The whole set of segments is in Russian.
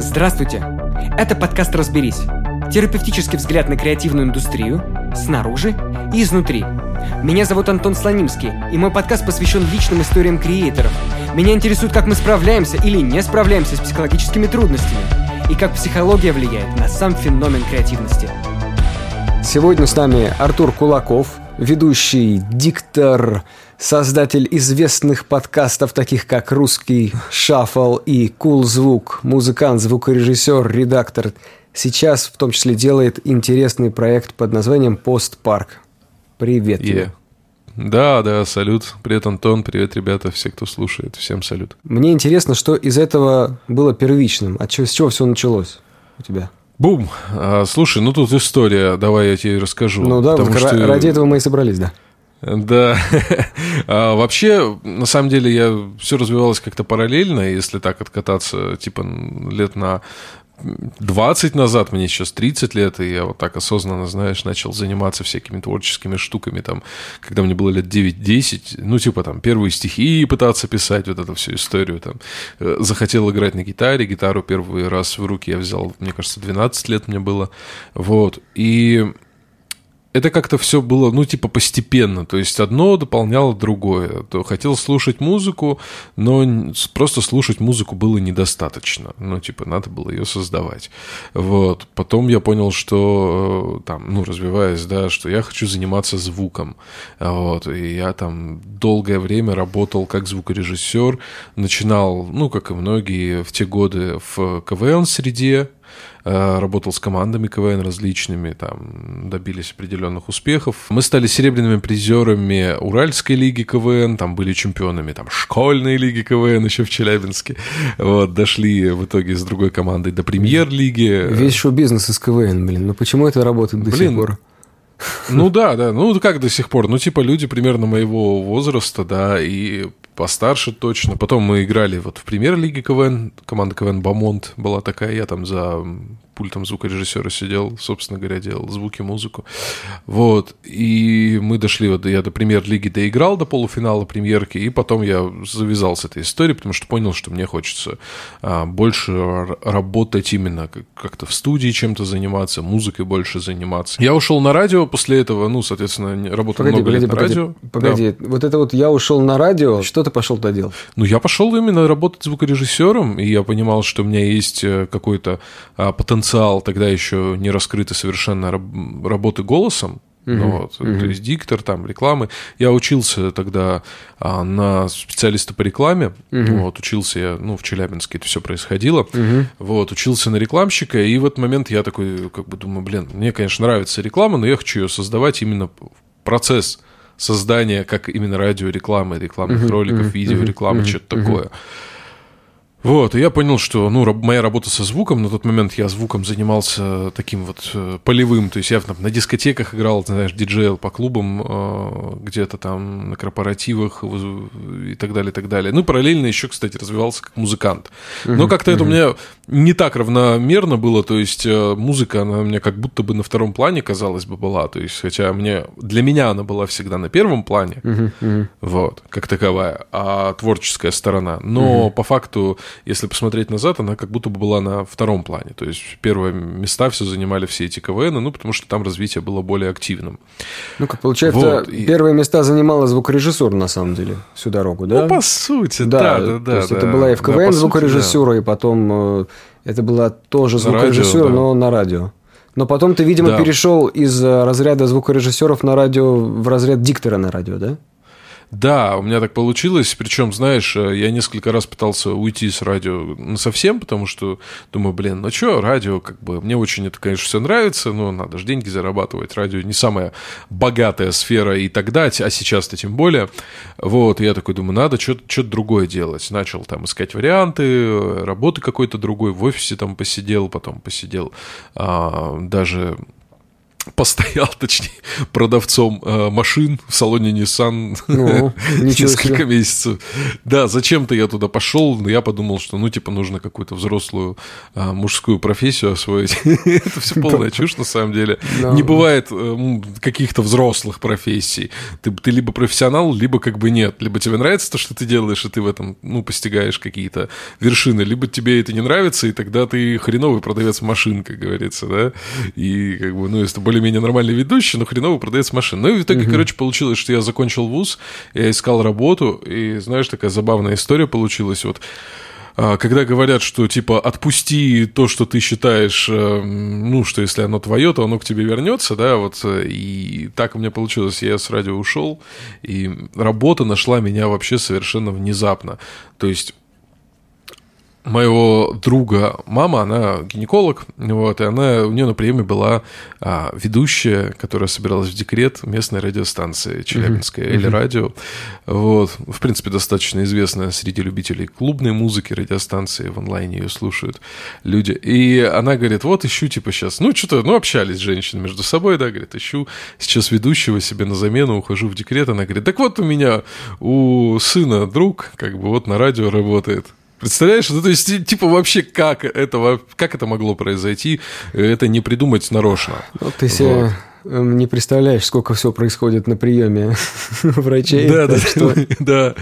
Здравствуйте! Это подкаст «Разберись». Терапевтический взгляд на креативную индустрию снаружи и изнутри. Меня зовут Антон Слонимский, и мой подкаст посвящен личным историям креаторов. Меня интересует, как мы справляемся или не справляемся с психологическими трудностями, и как психология влияет на сам феномен креативности. Сегодня с нами Артур Кулаков, ведущий, диктор, создатель известных подкастов, таких как «Русский шаффл» и «Кул звук», музыкант, звукорежиссер, редактор. Сейчас в том числе делает интересный проект под названием «Постпарк». Привет yeah. Да, да, салют. Привет, Антон. Привет, ребята, все, кто слушает. Всем салют. Мне интересно, что из этого было первичным. От чего, с чего все началось у тебя? Бум! А, слушай, ну тут история, давай я тебе расскажу. Ну да, потому что... ради этого мы и собрались, да. Да. а, вообще, на самом деле, я все развивалось как-то параллельно, если так откататься, типа, лет на 20 назад, мне сейчас 30 лет, и я вот так осознанно, знаешь, начал заниматься всякими творческими штуками, там, когда мне было лет 9-10, ну, типа, там, первые стихи пытаться писать, вот эту всю историю, там, э, захотел играть на гитаре, гитару первый раз в руки я взял, мне кажется, 12 лет мне было, вот, и это как-то все было, ну, типа, постепенно. То есть одно дополняло другое. То хотел слушать музыку, но просто слушать музыку было недостаточно. Ну, типа, надо было ее создавать. Вот. Потом я понял, что э, там, ну, развиваясь, да, что я хочу заниматься звуком. Вот. И я там долгое время работал как звукорежиссер. Начинал, ну, как и многие в те годы в КВН-среде, работал с командами КВН различными, там добились определенных успехов. Мы стали серебряными призерами Уральской лиги КВН, там были чемпионами там школьной лиги КВН еще в Челябинске. Вот, дошли в итоге с другой командой до премьер-лиги. Весь шоу-бизнес из КВН, блин, ну почему это работает до блин, сих пор? Ну да, да. Ну как до сих пор? Ну типа люди примерно моего возраста, да, и постарше точно. Потом мы играли вот в премьер-лиге КВН, команда КВН «Бамонт» была такая, я там за пультом звукорежиссера сидел, собственно говоря, делал звуки, музыку. Вот. И мы дошли, вот я до премьер-лиги доиграл до полуфинала премьерки, и потом я завязал с этой историей, потому что понял, что мне хочется а, больше работать именно как-то в студии чем-то заниматься, музыкой больше заниматься. Я ушел на радио после этого, ну, соответственно, работал погоди, много погоди, лет на погоди, радио. Погоди, да. вот это вот я ушел на радио, что ты пошел туда делать? Ну, я пошел именно работать звукорежиссером, и я понимал, что у меня есть э, какой-то а, потенциал потенциал тогда еще не раскрытый совершенно работы голосом, Uh-huh. Ну, вот, uh-huh. То есть диктор, там, рекламы. Я учился тогда а, на специалиста по рекламе. Uh-huh. Вот, учился я, ну, в Челябинске это все происходило. Uh-huh. Вот, учился на рекламщика, и в этот момент я такой, как бы думаю, блин, мне, конечно, нравится реклама, но я хочу ее создавать именно процесс создания, как именно радиорекламы, рекламных uh-huh. роликов, uh-huh. видеорекламы, uh-huh. что-то uh-huh. такое. Вот, и я понял, что, ну, моя работа со звуком, на тот момент я звуком занимался таким вот э, полевым, то есть я там, на дискотеках играл, знаешь, диджейл по клубам, э, где-то там на корпоративах и так далее, и так далее. Ну, параллельно еще, кстати, развивался как музыкант. Но как-то это у меня не так равномерно было, то есть э, музыка, она у меня как будто бы на втором плане, казалось бы, была, то есть, хотя мне, для меня она была всегда на первом плане, вот, как таковая, а творческая сторона. Но по факту если посмотреть назад, она как будто бы была на втором плане. То есть первые места все занимали все эти КВН, ну, потому что там развитие было более активным. Ну, как получается, вот, первые и... места занимала звукорежиссура, на самом деле, всю дорогу, да? Ну, по сути, да, да, да. То есть да, это была и в КВН да, звукорежиссура, сути, да. и потом э, это была тоже звукорежиссура, радио, да. но на радио. Но потом ты, видимо, да. перешел из э, разряда звукорежиссеров на радио в разряд диктора на радио, да? Да, у меня так получилось. Причем, знаешь, э, я несколько раз пытался уйти с радио ну, совсем, потому что думаю, блин, ну что, радио, как бы, мне очень это, конечно, все нравится, но надо же деньги зарабатывать. Радио не самая богатая сфера и тогда, а сейчас-то тем более. Вот, я такой думаю, надо что-то другое делать. Начал там искать варианты, работы какой-то другой, в офисе там посидел, потом посидел а, даже постоял, точнее, продавцом э, машин в салоне Nissan Ну, несколько себе. месяцев. Да, зачем-то я туда пошел, но я подумал, что, ну, типа, нужно какую-то взрослую а, мужскую профессию освоить. Это все полная чушь, на самом деле. Да. Не бывает э, каких-то взрослых профессий. Ты, ты либо профессионал, либо как бы нет. Либо тебе нравится то, что ты делаешь, и ты в этом, ну, постигаешь какие-то вершины, либо тебе это не нравится, и тогда ты хреновый продавец машин, как говорится, да? И как бы, ну, если ты более-менее нормальный ведущий, но хреновый продавец машин. Ну, и в итоге, короче, получилось, что я закончил вуз, я искал работу, и, знаешь, такая забавная история получилась. Вот а, когда говорят, что типа отпусти то, что ты считаешь, э, ну, что если оно твое, то оно к тебе вернется, да, вот, и так у меня получилось, я с радио ушел, и работа нашла меня вообще совершенно внезапно, то есть моего друга мама, она гинеколог, вот, и она, у нее на приеме была а, ведущая, которая собиралась в декрет местной радиостанции Челябинская, или радио, вот, в принципе, достаточно известная среди любителей клубной музыки, радиостанции, в онлайне ее слушают люди, и она говорит, вот ищу, типа, сейчас, ну, что-то, ну, общались женщины между собой, да, говорит, ищу сейчас ведущего себе на замену, ухожу в декрет, она говорит, так вот у меня, у сына друг, как бы, вот на радио работает, Представляешь, ну, то есть, ти- типа, вообще, как это, как это могло произойти, это не придумать нарочно. Ну, ты себе эм, не представляешь, сколько всего происходит на приеме врачей. Да, да, что- да,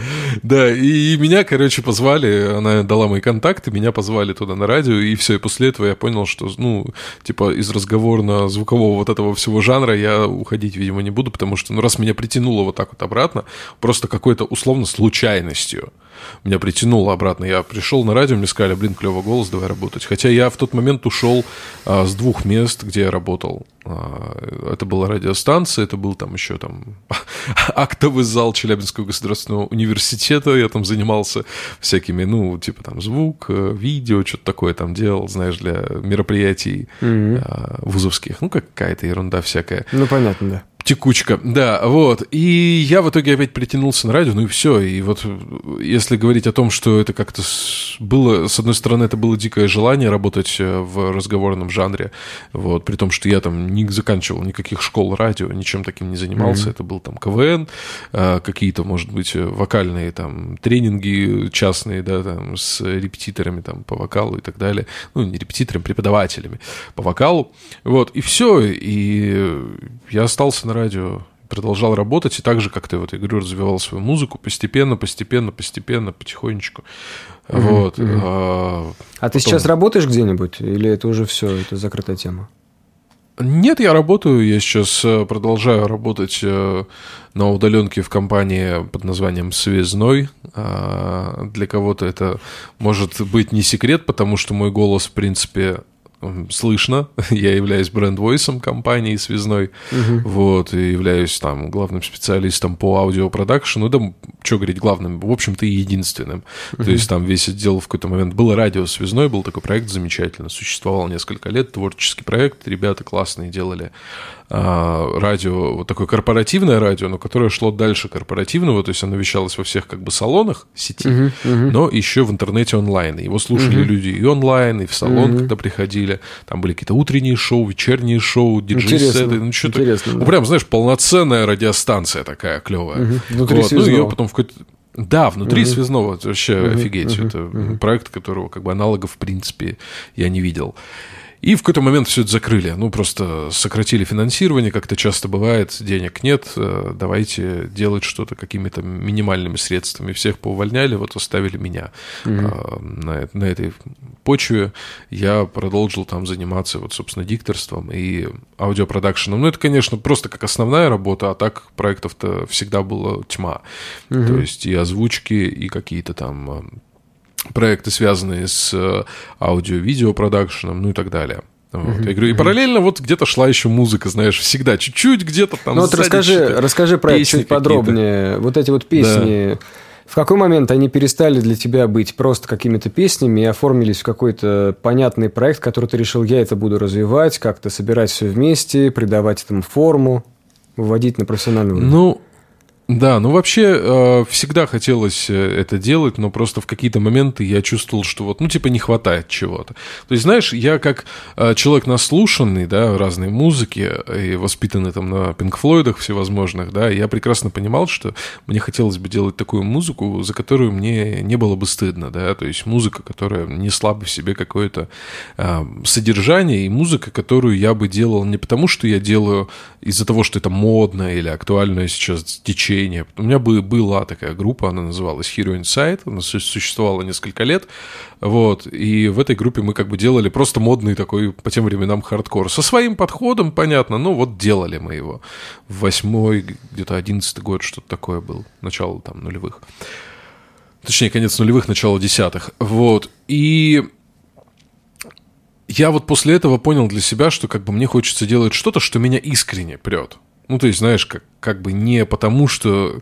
да. И, и меня, короче, позвали, она дала мои контакты, меня позвали туда на радио, и все. И после этого я понял, что, ну, типа, из разговорно-звукового вот этого всего жанра я уходить, видимо, не буду, потому что, ну, раз меня притянуло вот так вот обратно, просто какой-то условно случайностью, меня притянуло обратно. Я пришел на радио, мне сказали, блин, клевый голос, давай работать. Хотя я в тот момент ушел а, с двух мест, где я работал. А, это была радиостанция, это был там еще там актовый зал Челябинского государственного университета. Я там занимался всякими, ну, типа там звук, э, видео, что-то такое там делал, знаешь, для мероприятий а, вузовских. Ну, какая-то ерунда всякая Ну, понятно, да. Текучка, да, вот. И я в итоге опять притянулся на радио, ну и все. И вот если говорить о том, что это как-то было, с одной стороны, это было дикое желание работать э, в разговорном жанре, вот, при том, что я там не заканчивал никаких школ радио, ничем таким не занимался. Это был там КВН, э, какие-то, может быть, э, вокальные там тренинги частные, да, там с репетиторами там по вокалу и так далее. Ну, не репетиторами, преподавателями по вокалу. Вот, и все. И я остался на радио, продолжал работать, и так же, как ты, вот, я говорю, развивал свою музыку постепенно, постепенно, постепенно, потихонечку. Вот. а, А ты потом- сейчас работаешь где-нибудь? Или это уже все, это закрытая тема? Нет, я работаю. Я сейчас э, продолжаю работать э, на удаленке в компании под названием Связной. А, Для кого-то это может быть не секрет, потому что мой голос, в принципе, слышно. Я являюсь бренд-войсом компании Связной. Вот, и являюсь там главным специалистом по аудиопродакшену. Да, что говорить, главным, в общем-то, и единственным. То есть там весь отдел в какой-то момент... Было радио Связной, был такой проект замечательно. Существовал несколько лет, творческий проект. Ребята классные делали радио, вот такое корпоративное радио, но которое шло дальше корпоративного, то есть оно вещалось во всех как бы салонах сети, но еще в интернете онлайн. Его слушали люди и онлайн, и в салон, когда приходили. Там были какие-то утренние шоу, вечерние шоу, диджей-сеты. Ну, что-то, интересно, ну, да. прям, знаешь, полноценная радиостанция такая клевая. Внутри Вот, ну, ее связного. потом в какой-то... Да, внутри связного, это вообще офигеть. Это проект, которого как бы аналогов, в принципе, я не видел. И в какой-то момент все это закрыли. Ну, просто сократили финансирование, как это часто бывает, денег нет, э, давайте делать что-то какими-то минимальными средствами. Всех поувольняли, вот оставили меня. А, На, на этой почве я продолжил там заниматься, вот, собственно, дикторством и аудиопродакшеном. Ну, это, конечно, просто как основная работа, а так проектов-то всегда была тьма. То есть и озвучки, и какие-то там э, проекты, связанные с э, аудио-видео продакшеном, ну и так далее. Вот. Я говорю, и параллельно вот где-то шла еще музыка, знаешь, всегда чуть-чуть где-то там. Ну вот расскажи, расскажи про чуть подробнее. Вот эти вот песни, в какой момент они перестали для тебя быть просто какими-то песнями и оформились в какой-то понятный проект, который ты решил, я это буду развивать, как-то собирать все вместе, придавать этому форму, выводить на профессиональный уровень? Ну, Да, ну вообще э, всегда хотелось э, это делать, но просто в какие-то моменты я чувствовал, что вот, ну, типа, не хватает чего-то. То есть, знаешь, я как э, человек наслушанный, да, разной музыки и воспитанный там на Пинк Флойдах всевозможных, да, я прекрасно понимал, что мне хотелось бы делать такую музыку, за которую мне не было бы стыдно, да, то есть музыка, которая несла бы в себе какое-то э, содержание и музыка, которую я бы делал не потому, что я делаю из-за того, что это модно или актуальное сейчас течение, зрения. У меня была такая группа, она называлась Hero Inside, она существовала несколько лет, вот, и в этой группе мы как бы делали просто модный такой по тем временам хардкор. Со своим подходом, понятно, но вот делали мы его. Восьмой, где-то одиннадцатый год, что-то такое был, начало там нулевых. Точнее, конец нулевых, начало десятых. Вот, и я вот после этого понял для себя, что как бы мне хочется делать что-то, что меня искренне прет. Ну, то есть, знаешь, как, как бы не потому, что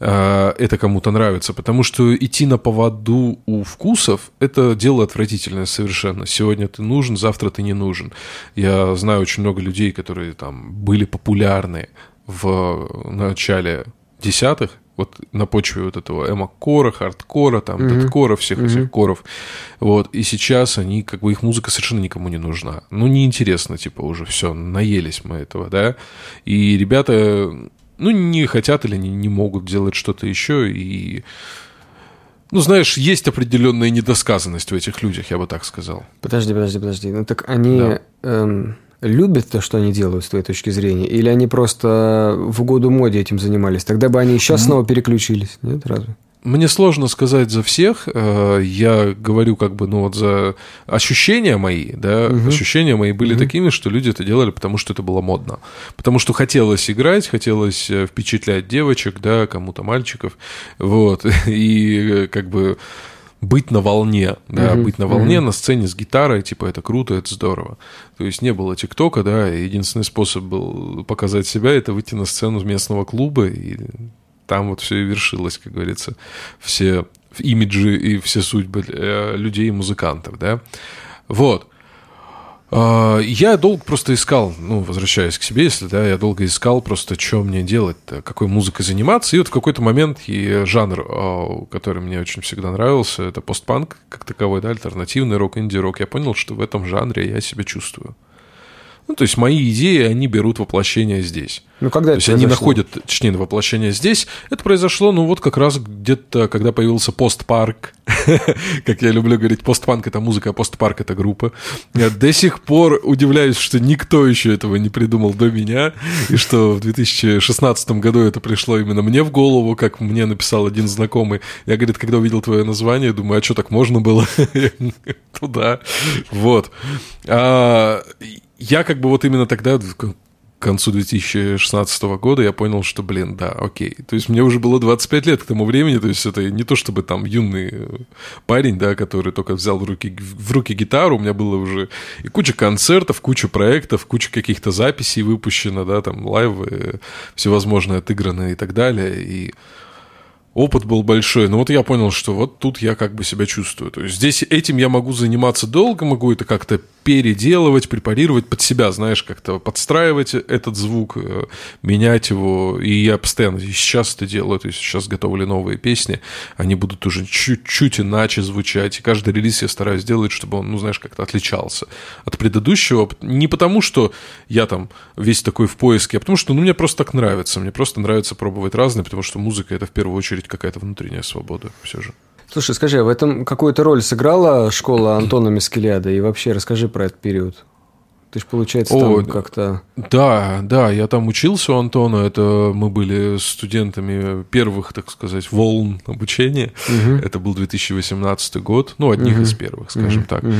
э, это кому-то нравится, потому что идти на поводу у вкусов – это дело отвратительное совершенно. Сегодня ты нужен, завтра ты не нужен. Я знаю очень много людей, которые там были популярны в начале десятых, вот на почве вот этого эмо-кора, хардкора, там, mm-hmm. дэткора, всех mm-hmm. этих коров. Вот, и сейчас они, как бы, их музыка совершенно никому не нужна. Ну, неинтересно, типа, уже все, наелись мы этого, да. И ребята, ну, не хотят или не, не могут делать что-то еще, и... Ну, знаешь, есть определенная недосказанность в этих людях, я бы так сказал. Подожди, подожди, подожди. Ну, так они... Да. Эм любят то, что они делают, с твоей точки зрения? Или они просто в угоду моде этим занимались? Тогда бы они сейчас снова переключились, нет, разве? Мне сложно сказать за всех. Э, я говорю как бы, ну вот за ощущения мои, да, угу. ощущения мои были угу. такими, что люди это делали, потому что это было модно. Потому что хотелось играть, хотелось э, впечатлять девочек, да, кому-то мальчиков, вот, и э, как бы быть на волне, да, uh-huh, быть на волне uh-huh. на сцене с гитарой, типа, это круто, это здорово. То есть не было ТикТока, да, и единственный способ был показать себя, это выйти на сцену местного клуба, и там вот все и вершилось, как говорится, все имиджи и все судьбы людей и музыкантов, да. Вот. А, я долго просто искал, ну, возвращаясь к себе, если, да, я долго искал просто, что мне делать какой музыкой заниматься. И вот в какой-то момент и жанр, а, который мне очень всегда нравился, это постпанк как таковой, да, альтернативный рок, инди-рок. Я понял, что в этом жанре я себя чувствую. Ну, то есть мои идеи, они берут воплощение здесь. Ну, когда То есть они находят, точнее, воплощение здесь. Это произошло, ну, вот как раз где-то, когда появился постпарк. как я люблю говорить, постпанк — это музыка, а постпарк — это группа. Я до сих пор удивляюсь, что никто еще этого не придумал до меня, и что в 2016 году это пришло именно мне в голову, как мне написал один знакомый. Я, говорит, когда увидел твое название, думаю, а что, так можно было? Туда. Вот. А, я как бы вот именно тогда, к концу 2016 года, я понял, что, блин, да, окей. То есть мне уже было 25 лет к тому времени, то есть это не то чтобы там юный э, парень, да, который только взял в руки, в руки гитару, у меня было уже и куча концертов, куча проектов, куча каких-то записей выпущено, да, там лайвы всевозможные отыграны и так далее, и опыт был большой. Но вот я понял, что вот тут я как бы себя чувствую. То есть здесь этим я могу заниматься долго, могу это как-то переделывать, препарировать под себя, знаешь, как-то подстраивать этот звук, э, менять его. И я постоянно и сейчас это делаю. То есть сейчас готовили новые песни, они будут уже чуть-чуть иначе звучать. И каждый релиз я стараюсь сделать, чтобы он, ну, знаешь, как-то отличался от предыдущего. Не потому, что я там весь такой в поиске, а потому что, ну, мне просто так нравится. Мне просто нравится пробовать разные, потому что музыка — это в первую очередь какая-то внутренняя свобода все же. Слушай, скажи, а в этом какую-то роль сыграла школа Антона Мискелиада? И вообще расскажи про этот период. Ты же, получается, О, там как-то... Да, да, я там учился у Антона. Это мы были студентами первых, так сказать, волн обучения. Угу. Это был 2018 год. Ну, одних угу. из первых, скажем угу. так. Угу.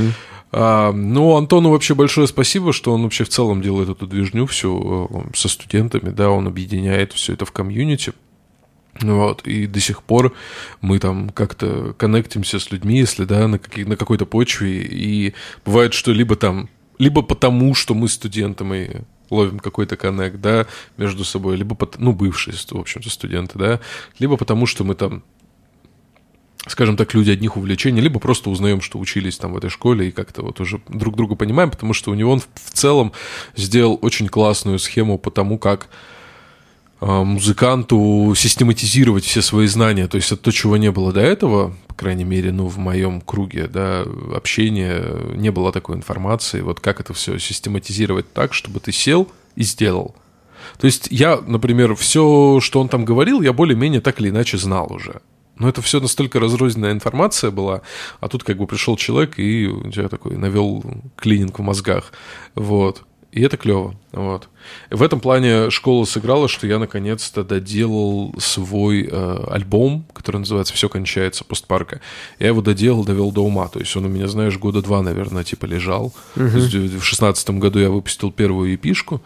А, ну, Антону вообще большое спасибо, что он вообще в целом делает эту движню всю э, со студентами, да, он объединяет все это в комьюнити. Вот, и до сих пор мы там как-то коннектимся с людьми, если, да, на, какие, на какой-то почве, и бывает, что либо там, либо потому, что мы студенты, мы ловим какой-то коннект, да, между собой, либо, ну, бывшие, в общем-то, студенты, да, либо потому, что мы там скажем так, люди одних увлечений, либо просто узнаем, что учились там в этой школе и как-то вот уже друг друга понимаем, потому что у него он в целом сделал очень классную схему по тому, как музыканту систематизировать все свои знания. То есть это то, чего не было до этого, по крайней мере, ну, в моем круге да, общения не было такой информации. Вот как это все систематизировать так, чтобы ты сел и сделал. То есть я, например, все, что он там говорил, я более-менее так или иначе знал уже. Но это все настолько разрозненная информация была, а тут как бы пришел человек и у тебя такой навел клининг в мозгах. Вот. И это клево. Вот. В этом плане школа сыграла, что я наконец-то доделал свой э, альбом, который называется «Все кончается постпарка». Я его доделал, довел до ума. То есть он у меня, знаешь, года два, наверное, типа лежал. Uh-huh. В шестнадцатом году я выпустил первую эпишку.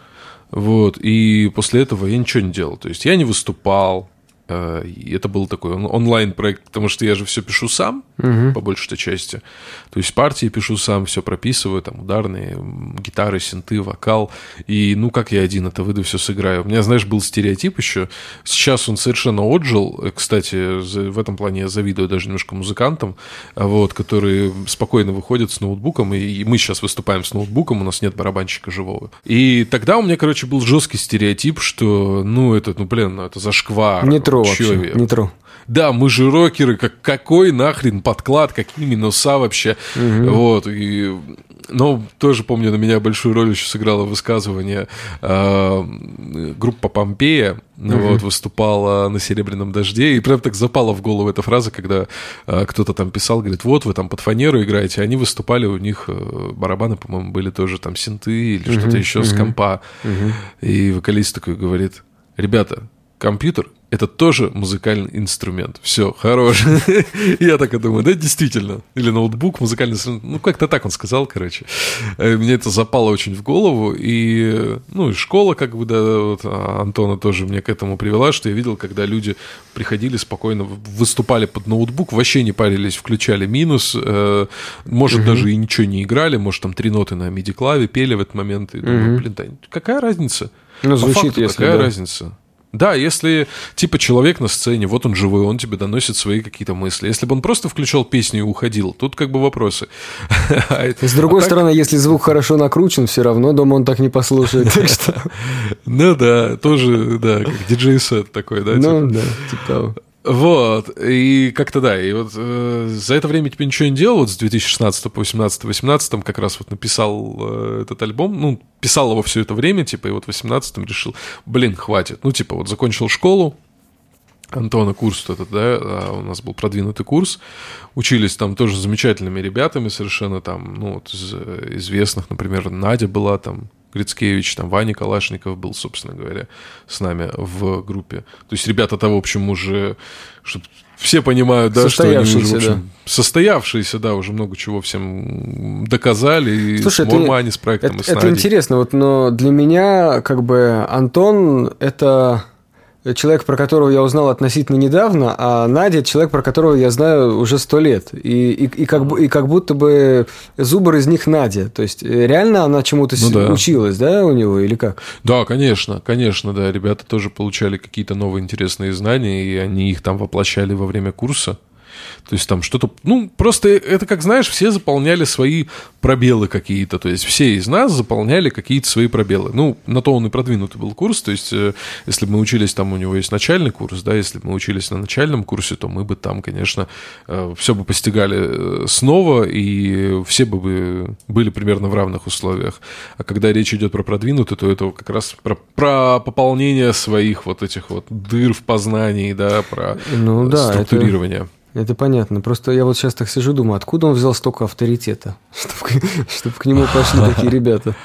Вот, и после этого я ничего не делал. То есть я не выступал, это был такой онлайн-проект, потому что я же все пишу сам, угу. по большей части. То есть партии пишу сам, все прописываю, там ударные, гитары, синты, вокал. И ну как я один это выйду, все сыграю. У меня, знаешь, был стереотип еще. Сейчас он совершенно отжил. Э, кстати, в этом плане я завидую даже немножко музыкантам, вот, которые спокойно выходят с ноутбуком. И мы сейчас выступаем с ноутбуком, у нас нет барабанщика живого. И тогда у меня, короче, был жесткий стереотип, что, ну, это, ну, блин, ну, это зашквар. Не тру вообще, не тру. Да, мы же рокеры, как, какой нахрен подклад, какие минуса вообще. Угу. Вот, и но тоже помню, на меня большую роль еще сыграло высказывание э, группа Помпея, угу. вот, выступала на «Серебряном дожде», и прям так запала в голову эта фраза, когда э, кто-то там писал, говорит, вот, вы там под фанеру играете, они выступали, у них э, барабаны, по-моему, были тоже там синты или угу. что-то еще угу. с компа, угу. и вокалист такой говорит, ребята, компьютер — это тоже музыкальный инструмент. Все, хорош. Я так и думаю, да, действительно. Или ноутбук, музыкальный инструмент. Ну, как-то так он сказал, короче. Э, мне это запало очень в голову. И, ну, и школа, как бы, да, вот а, Антона тоже мне к этому привела, что я видел, когда люди приходили спокойно, выступали под ноутбук, вообще не парились, включали минус, э, может, угу. даже и ничего не играли, может, там три ноты на миди-клаве пели в этот момент. И думаю, блин, да какая разница? Ну, звучит, факту, если какая да. разница? Да, если типа человек на сцене, вот он живой, он тебе доносит свои какие-то мысли. Если бы он просто включал песню и уходил, тут как бы вопросы. А С другой а стороны, так... если звук хорошо накручен, все равно дома он так не послушает. Ну да, тоже, да, как диджей-сет такой, да? Ну типа. да, типа того. Вот, и как-то да, и вот э, за это время типа ничего не делал, вот с 2016 по 18 18 как раз вот написал э, этот альбом, ну, писал его все это время, типа, и вот в 18 решил, блин, хватит, ну, типа, вот закончил школу, Антона курс этот, да, а у нас был продвинутый курс, учились там тоже замечательными ребятами совершенно там, ну, вот из э, известных, например, Надя была там, Грицкевич, там Ваня Калашников был, собственно говоря, с нами в группе. То есть ребята-то, в общем, уже, чтобы все понимают, да, что они уже, в общем, да. состоявшиеся, да, уже много чего всем доказали, и Слушай, с Мормани, с проектом, это, и с Это интересно, вот, но для меня, как бы, Антон – это человек, про которого я узнал относительно недавно, а Надя – человек, про которого я знаю уже сто лет. И, и, и, как, и как будто бы зубр из них Надя. То есть, э, реально она чему-то ну, да. училась, да, у него, или как? Да, конечно, конечно, да. Ребята тоже получали какие-то новые интересные знания, и они их там воплощали во время курса. То есть там что-то... Ну, просто это, как знаешь, все заполняли свои пробелы какие-то. То есть все из нас заполняли какие-то свои пробелы. Ну, на то он и продвинутый был курс. То есть э, если бы мы учились, там у него есть начальный курс, да, если бы мы учились на начальном курсе, то мы бы там, конечно, э, все бы постигали э, снова, и все бы были примерно в равных условиях. А когда речь идет про продвинутый, то это как раз про, про пополнение своих вот этих вот дыр в познании, да, про ну, да, структурирование. Это... Это понятно. Просто я вот сейчас так сижу, думаю, откуда он взял столько авторитета, чтобы, чтобы к нему пошли такие ребята.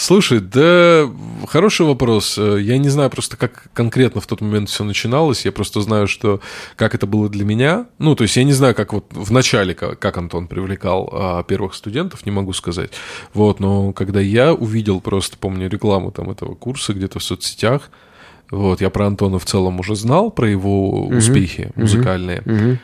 Слушай, да, хороший вопрос. Я не знаю просто, как конкретно в тот момент все начиналось. Я просто знаю, что как это было для меня. Ну, то есть я не знаю, как вот в начале, как Антон привлекал а, первых студентов, не могу сказать. Вот, но когда я увидел просто, помню, рекламу там этого курса где-то в соцсетях, вот, я про Антона в целом уже знал, про его угу. успехи музыкальные. Угу.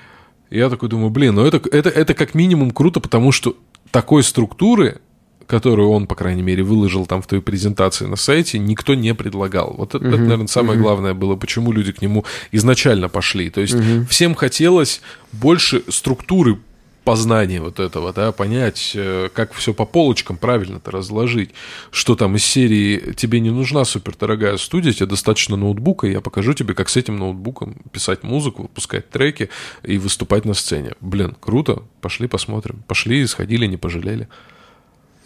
Я такой думаю, блин, ну это, это, это как минимум круто, потому что такой структуры, которую он, по крайней мере, выложил там в той презентации на сайте, никто не предлагал. Вот это, uh это наверное, самое uh главное было, почему люди к нему изначально пошли. То есть uh всем хотелось больше структуры познания вот этого, да, понять, э, как все по полочкам правильно-то разложить, что там из серии тебе не нужна супердорогая студия, тебе достаточно ноутбука, я покажу тебе, как с этим ноутбуком писать музыку, выпускать треки и выступать на сцене. Блин, круто, пошли посмотрим. Пошли, сходили, не пожалели.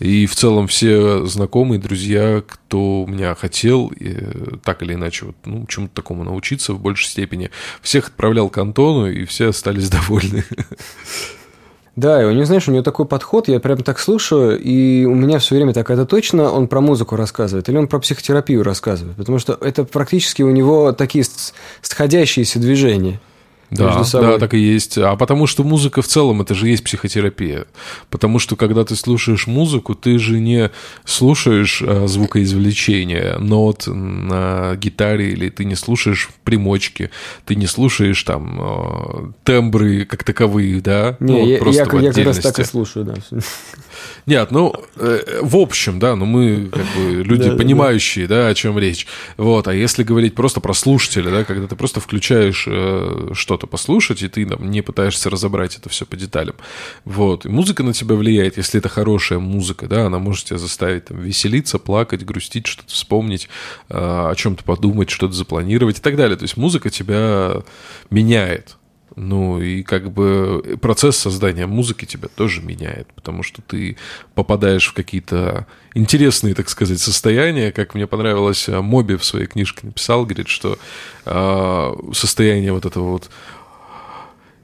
И в целом все знакомые, друзья, кто меня хотел так или иначе вот, ну, чему-то такому научиться в большей степени, всех отправлял к Антону, и все остались довольны. Да, и у него, знаешь, у него такой подход, я прям так слушаю, и у меня все время так, это точно он про музыку рассказывает, или он про психотерапию рассказывает, потому что это практически у него такие сходящиеся движения. Да, да, так и есть. А потому что музыка в целом это же есть психотерапия. Потому что когда ты слушаешь музыку, ты же не слушаешь а, звукоизвлечения нот на гитаре, или ты не слушаешь примочки, ты не слушаешь там а, тембры как таковые, да? Не, ну, я, просто я, я как раз так и слушаю, да. Нет, ну, э, в общем, да, ну мы как бы люди понимающие, да, о чем речь. Вот, а если говорить просто про слушателя, да, когда ты просто включаешь э, что-то послушать, и ты там не пытаешься разобрать это все по деталям. Вот, и музыка на тебя влияет, если это хорошая музыка, да, она может тебя заставить там веселиться, плакать, грустить, что-то вспомнить, э, о чем-то подумать, что-то запланировать и так далее. То есть музыка тебя меняет. Ну и как бы процесс создания музыки тебя тоже меняет, потому что ты попадаешь в какие-то интересные, так сказать, состояния. Как мне понравилось, а, Моби в своей книжке написал, говорит, что э, состояние вот этого вот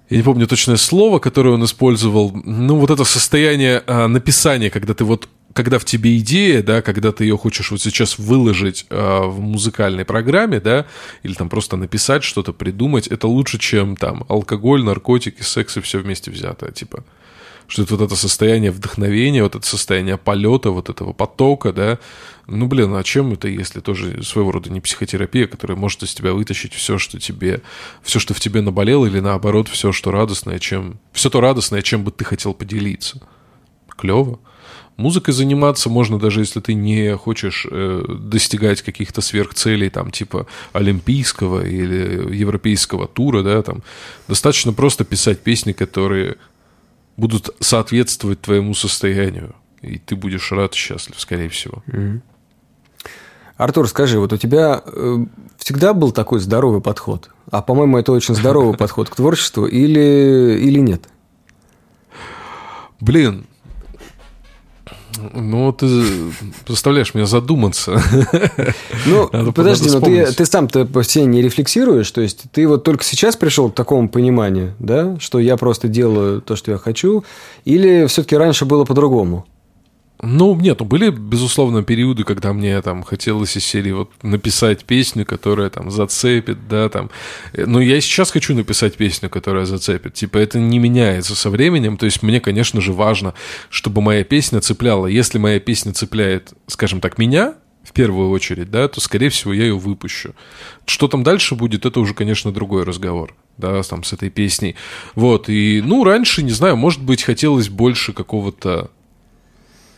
я не помню точное слово, которое он использовал, ну, вот это состояние э, написания, когда ты вот когда в тебе идея, да, когда ты ее хочешь вот сейчас выложить э, в музыкальной программе, да, или там просто написать что-то, придумать, это лучше, чем там алкоголь, наркотики, секс и все вместе взятое, типа. Что это вот это состояние вдохновения, вот это состояние полета, вот этого потока, да. Ну, блин, а чем это, если тоже своего рода не психотерапия, которая может из тебя вытащить все, что тебе, все, что в тебе наболело, или наоборот, все, что радостное, чем, все то радостное, чем бы ты хотел поделиться. Клево. Музыкой заниматься можно даже если ты не хочешь э, достигать каких-то сверхцелей, там, типа олимпийского или европейского тура, да, там. Достаточно просто писать песни, которые будут соответствовать твоему состоянию. И ты будешь рад и счастлив, скорее всего. Mm-hmm. Артур, скажи, вот у тебя э, всегда был такой здоровый подход? А, по-моему, это очень здоровый подход к творчеству или, или нет? Блин, ну, ты заставляешь меня задуматься. Ну, надо, подожди, но ты, ты сам-то по все не рефлексируешь, то есть ты вот только сейчас пришел к такому пониманию, да, что я просто делаю то, что я хочу, или все-таки раньше было по-другому? Ну, нет, ну были, безусловно, периоды, когда мне там хотелось из серии вот написать песню, которая там зацепит, да, там. Но я сейчас хочу написать песню, которая зацепит. Типа это не меняется со временем. То есть мне, конечно же, важно, чтобы моя песня цепляла. Если моя песня цепляет, скажем так, меня, в первую очередь, да, то, скорее всего, я ее выпущу. Что там дальше будет, это уже, конечно, другой разговор, да, там, с этой песней. Вот, и, ну, раньше, не знаю, может быть, хотелось больше какого-то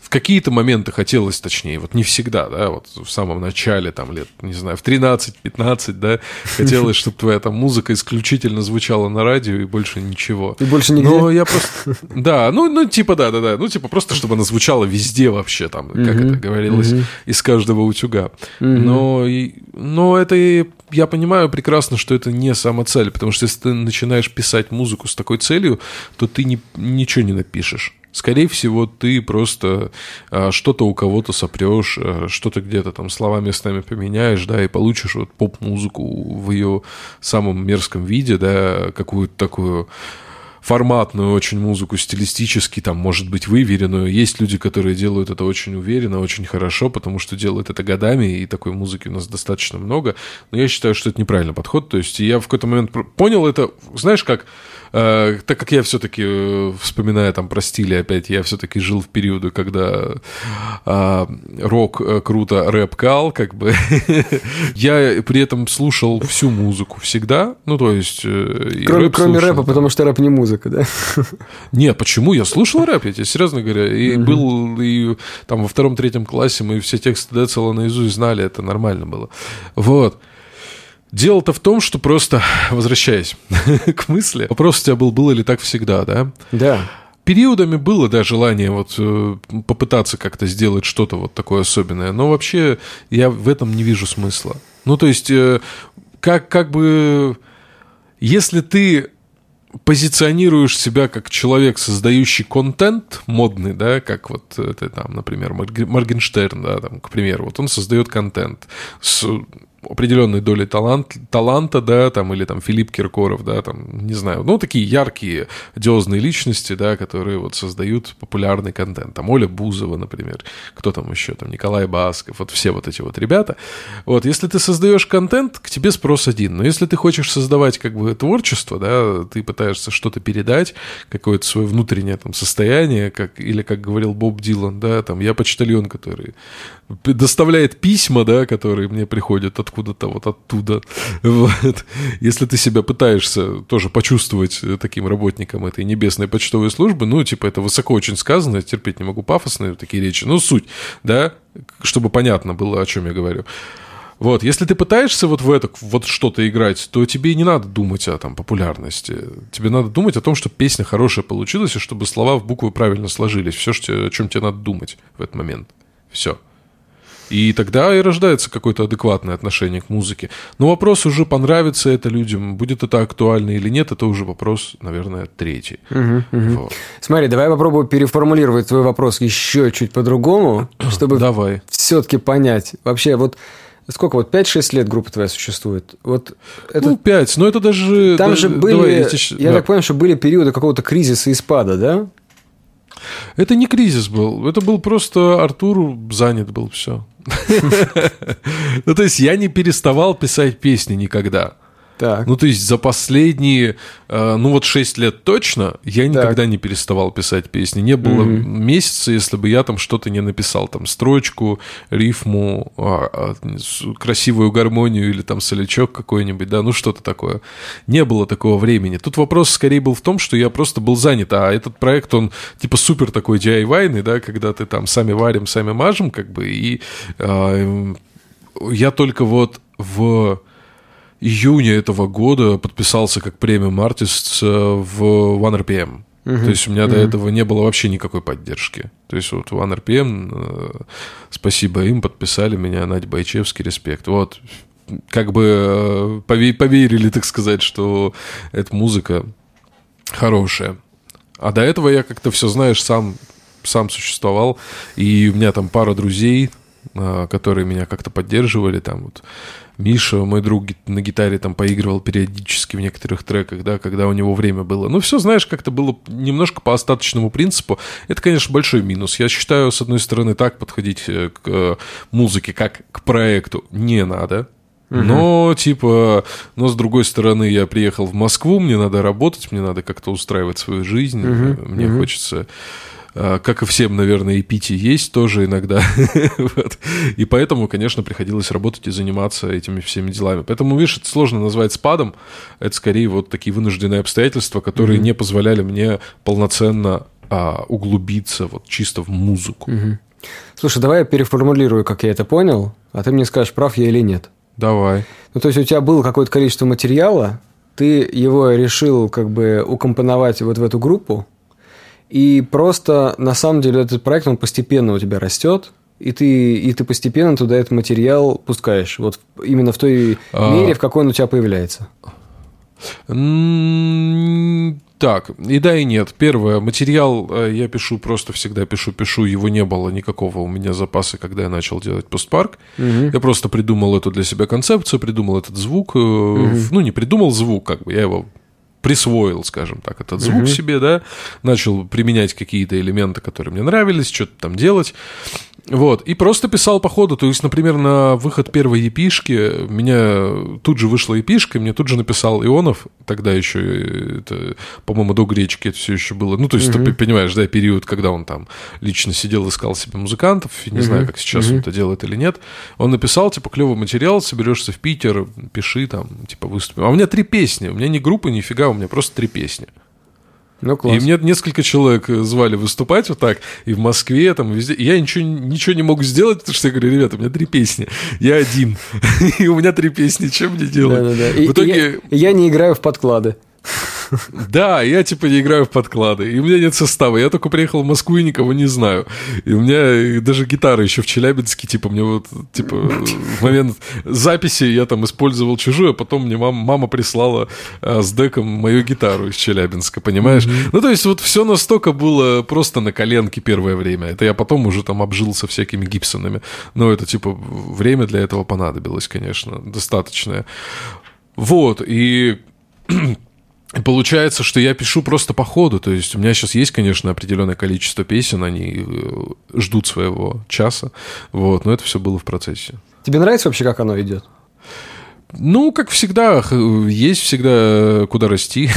в какие-то моменты хотелось, точнее, вот не всегда, да, вот в самом начале, там, лет, не знаю, в 13-15, да, хотелось, чтобы твоя там музыка исключительно звучала на радио и больше ничего. И больше нигде? Но я просто... Да, ну, ну типа, да-да-да, ну, типа, просто, чтобы она звучала везде вообще, там, как это говорилось, из каждого утюга. Но, но это я понимаю прекрасно, что это не сама цель, потому что если ты начинаешь писать музыку с такой целью, то ты ни, ничего не напишешь. Скорее всего, ты просто а, что-то у кого-то сопрешь, а, что-то где-то там слова местами поменяешь, да, и получишь вот поп-музыку в ее самом мерзком виде, да, какую-то такую форматную очень музыку, стилистически, там, может быть, выверенную. Есть люди, которые делают это очень уверенно, очень хорошо, потому что делают это годами, и такой музыки у нас достаточно много. Но я считаю, что это неправильный подход. То есть я в какой-то момент понял это, знаешь, как так как я все-таки, э, вспоминая там про стили опять, я все-таки жил в периоды, когда э, рок э, круто, рэп кал, как бы. я при этом слушал всю музыку всегда, ну, то есть... Э, кроме рэп кроме слушал, рэпа, потому что рэп не музыка, да? Нет, почему? Я слушал рэп, я тебе серьезно говорю. И угу. был и там во втором-третьем классе мы все тексты Децела наизусть знали, это нормально было. Вот. Дело-то в том, что просто, возвращаясь к мысли, вопрос у тебя был, было ли так всегда, да? Да. периодами было, да, желание вот э, попытаться как-то сделать что-то вот такое особенное, но вообще я в этом не вижу смысла. Ну, то есть, э, как, как бы, если ты позиционируешь себя как человек, создающий контент модный, да, как вот это там, например, Моргенштерн, да, там, к примеру, вот он создает контент с определенной долей талант, таланта, да, там, или там Филипп Киркоров, да, там, не знаю, ну, такие яркие, одиозные личности, да, которые вот создают популярный контент. Там Оля Бузова, например, кто там еще, там, Николай Басков, вот все вот эти вот ребята. Вот, если ты создаешь контент, к тебе спрос один. Но если ты хочешь создавать, как бы, творчество, да, ты пытаешься что-то передать, какое-то свое внутреннее там состояние, как, или, как говорил Боб Дилан, да, там, я почтальон, который доставляет письма, да, которые мне приходят откуда-то вот оттуда. Вот. Если ты себя пытаешься тоже почувствовать таким работником этой небесной почтовой службы, ну, типа, это высоко очень сказано, терпеть не могу пафосные такие речи, ну, суть, да, чтобы понятно было, о чем я говорю. Вот, если ты пытаешься вот в это, вот что-то играть, то тебе не надо думать о там популярности. Тебе надо думать о том, что песня хорошая получилась, и чтобы слова в буквы правильно сложились. Все, о чем тебе надо думать в этот момент. Все. И тогда и рождается какое-то адекватное отношение к музыке. Но вопрос уже, понравится это людям, будет это актуально или нет, это уже вопрос, наверное, третий. Угу, угу. Вот. Смотри, давай попробую переформулировать твой вопрос еще чуть по-другому, чтобы давай. все-таки понять. Вообще, вот Сколько вот 5-6 лет группа твоя существует? Вот это... Ну, 5, но это даже... Там да, же были, давай, я, я да. так понял, что были периоды какого-то кризиса и спада, да? Это не кризис был, это был просто Артур занят был, все. Ну, то есть я не переставал писать песни никогда. Так. Ну, то есть за последние, э, ну вот 6 лет точно, я никогда так. не переставал писать песни. Не было угу. месяца, если бы я там что-то не написал. Там строчку, рифму, а, а, красивую гармонию или там солячок какой-нибудь, да, ну что-то такое. Не было такого времени. Тут вопрос скорее был в том, что я просто был занят, а этот проект, он типа супер такой DIY, да, когда ты там сами варим, сами мажем, как бы, и э, я только вот в июне этого года подписался как премиум артист в OneRPM. Uh-huh. То есть у меня uh-huh. до этого не было вообще никакой поддержки. То есть вот OneRPM, э, спасибо им, подписали меня, Надя Байчевский, респект. Вот, как бы э, поверили, так сказать, что эта музыка хорошая. А до этого я как-то все, знаешь, сам, сам существовал. И у меня там пара друзей, э, которые меня как-то поддерживали. Там вот Миша, мой друг, на гитаре там поигрывал периодически в некоторых треках, да, когда у него время было. Ну, все, знаешь, как-то было немножко по остаточному принципу. Это, конечно, большой минус. Я считаю, с одной стороны, так подходить э, к э, музыке, как к проекту, не надо. Угу. Но, типа, но с другой стороны, я приехал в Москву, мне надо работать, мне надо как-то устраивать свою жизнь, угу. мне угу. хочется как и всем, наверное, и пить и есть тоже иногда. вот. И поэтому, конечно, приходилось работать и заниматься этими всеми делами. Поэтому, видишь, это сложно назвать спадом. Это скорее вот такие вынужденные обстоятельства, которые mm-hmm. не позволяли мне полноценно а, углубиться вот чисто в музыку. Mm-hmm. Слушай, давай я переформулирую, как я это понял, а ты мне скажешь, прав я или нет. Давай. Ну, то есть у тебя было какое-то количество материала, ты его решил как бы укомпоновать вот в эту группу, и просто, на самом деле, этот проект, он постепенно у тебя растет, и ты, и ты постепенно туда этот материал пускаешь. Вот именно в той а... мере, в какой он у тебя появляется. Так, и да, и нет. Первое, материал э, я пишу, просто всегда пишу, пишу. Его не было никакого у меня запаса, когда я начал делать постпарк. Угу. Я просто придумал эту для себя концепцию, придумал этот звук. Угу. Ну, не придумал звук, как бы я его присвоил, скажем так, этот звук uh-huh. себе, да, начал применять какие-то элементы, которые мне нравились, что-то там делать. Вот, и просто писал по ходу. То есть, например, на выход первой епишки меня тут же вышла епишка, мне тут же написал Ионов, тогда еще, это, по-моему, до гречки это все еще было. Ну, то есть, uh-huh. ты понимаешь, да, период, когда он там лично сидел, искал себе музыкантов, не uh-huh. знаю, как сейчас uh-huh. он это делает или нет. Он написал, типа, клевый материал, соберешься в Питер, пиши там, типа, выступим. А у меня три песни, у меня не группа, нифига, у меня просто три песни. Ну, класс. И мне несколько человек звали выступать вот так, и в Москве, там, везде. И я ничего, ничего не мог сделать, потому что я говорю, ребята, у меня три песни, я один, и у меня три песни, чем мне делать? Да-да-да. В итоге... Я, я не играю в подклады. Да, я типа не играю в подклады, и у меня нет состава. Я только приехал в Москву и никого не знаю. И у меня даже гитара еще в Челябинске, типа, мне вот, типа, в момент записи я там использовал чужую, а потом мне мама, мама прислала а, с деком мою гитару из Челябинска, понимаешь? Mm-hmm. Ну, то есть вот все настолько было просто на коленке первое время. Это я потом уже там обжился всякими гипсонами. Но это, типа, время для этого понадобилось, конечно, достаточное. Вот, и Получается, что я пишу просто по ходу. То есть у меня сейчас есть, конечно, определенное количество песен, они э, ждут своего часа. Вот, но это все было в процессе. Тебе нравится вообще, как оно идет? Ну, как всегда, есть всегда куда расти.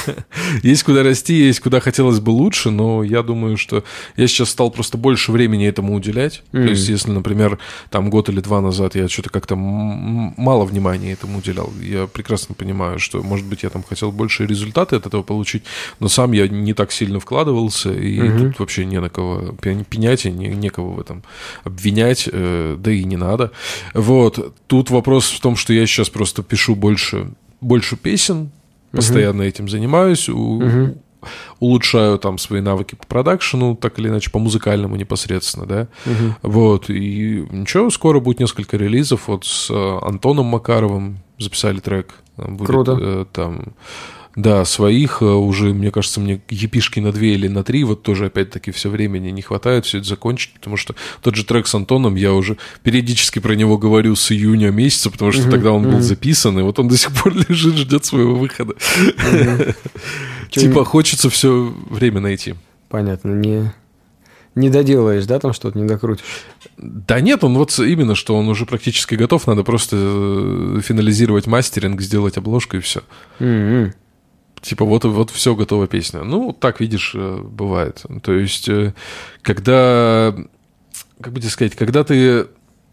есть куда расти, есть куда хотелось бы лучше, но я думаю, что я сейчас стал просто больше времени этому уделять. Mm. То есть, если, например, там год или два назад я что-то как-то мало внимания этому уделял, я прекрасно понимаю, что, может быть, я там хотел больше результаты от этого получить, но сам я не так сильно вкладывался, и mm-hmm. тут вообще не на кого пенять, и не, некого в этом обвинять, э, да и не надо. Вот. Тут вопрос в том, что я сейчас просто пишу больше, больше песен, постоянно uh этим занимаюсь, у, uh улучшаю там свои навыки по продакшену, так или иначе, по музыкальному непосредственно, да. uh Вот, и ничего, скоро будет несколько релизов. Вот с э, Антоном Макаровым записали трек. Будет, Круто. Э, там да, своих э, уже, мне кажется, мне епишки на две или на три, вот тоже опять-таки все времени не хватает все это закончить, потому что тот же трек с Антоном, я уже периодически про него говорю с июня месяца, потому что тогда он был записан, и вот он до сих пор лежит, ждет своего выхода. Типа хочется все время найти. Понятно, не, не доделаешь, да, там что-то не докрутишь? Да нет, он вот именно, что он уже практически готов, надо просто э, финализировать мастеринг, сделать обложку и все. Mm-hmm. Типа вот, вот все, готова песня. Ну, так, видишь, э, бывает. То есть, э, когда, как бы тебе сказать, когда ты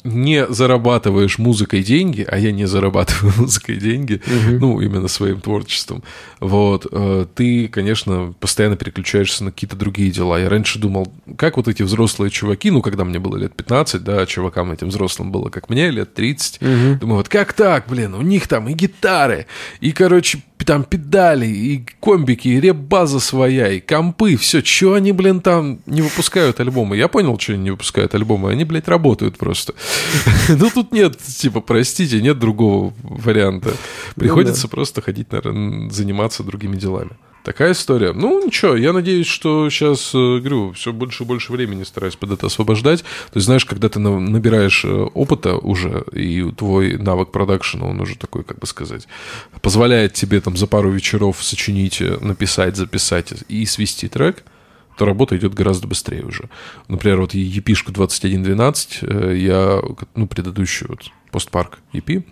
не зарабатываешь музыкой деньги, а я не зарабатываю музыкой деньги, угу. ну, именно своим творчеством, вот, э, ты, конечно, постоянно переключаешься на какие-то другие дела. Я раньше думал, как вот эти взрослые чуваки, ну, когда мне было лет 15, да, чувакам этим взрослым было, как мне, лет 30, угу. думаю, вот как так, блин, у них там и гитары, и, короче, там педали, и комбики, и реп-база своя, и компы, все, что они, блин, там не выпускают альбомы? Я понял, что они не выпускают альбомы, они, блядь, работают просто. Ну, тут нет, типа, простите, нет другого варианта. Ну Приходится просто ходить, наверное, заниматься другими делами. Такая история. Ну, ничего, я надеюсь, что сейчас, э, говорю, все больше и больше времени стараюсь под это освобождать. То есть, знаешь, когда ты набираешь э, опыта уже, и твой навык продакшена, он уже такой, как бы сказать, позволяет тебе там за пару вечеров сочинить, э, написать, записать и свести трек – то работа идет гораздо быстрее уже. Например, вот EP-шку 2112, я, ну, предыдущую вот постпарк EP,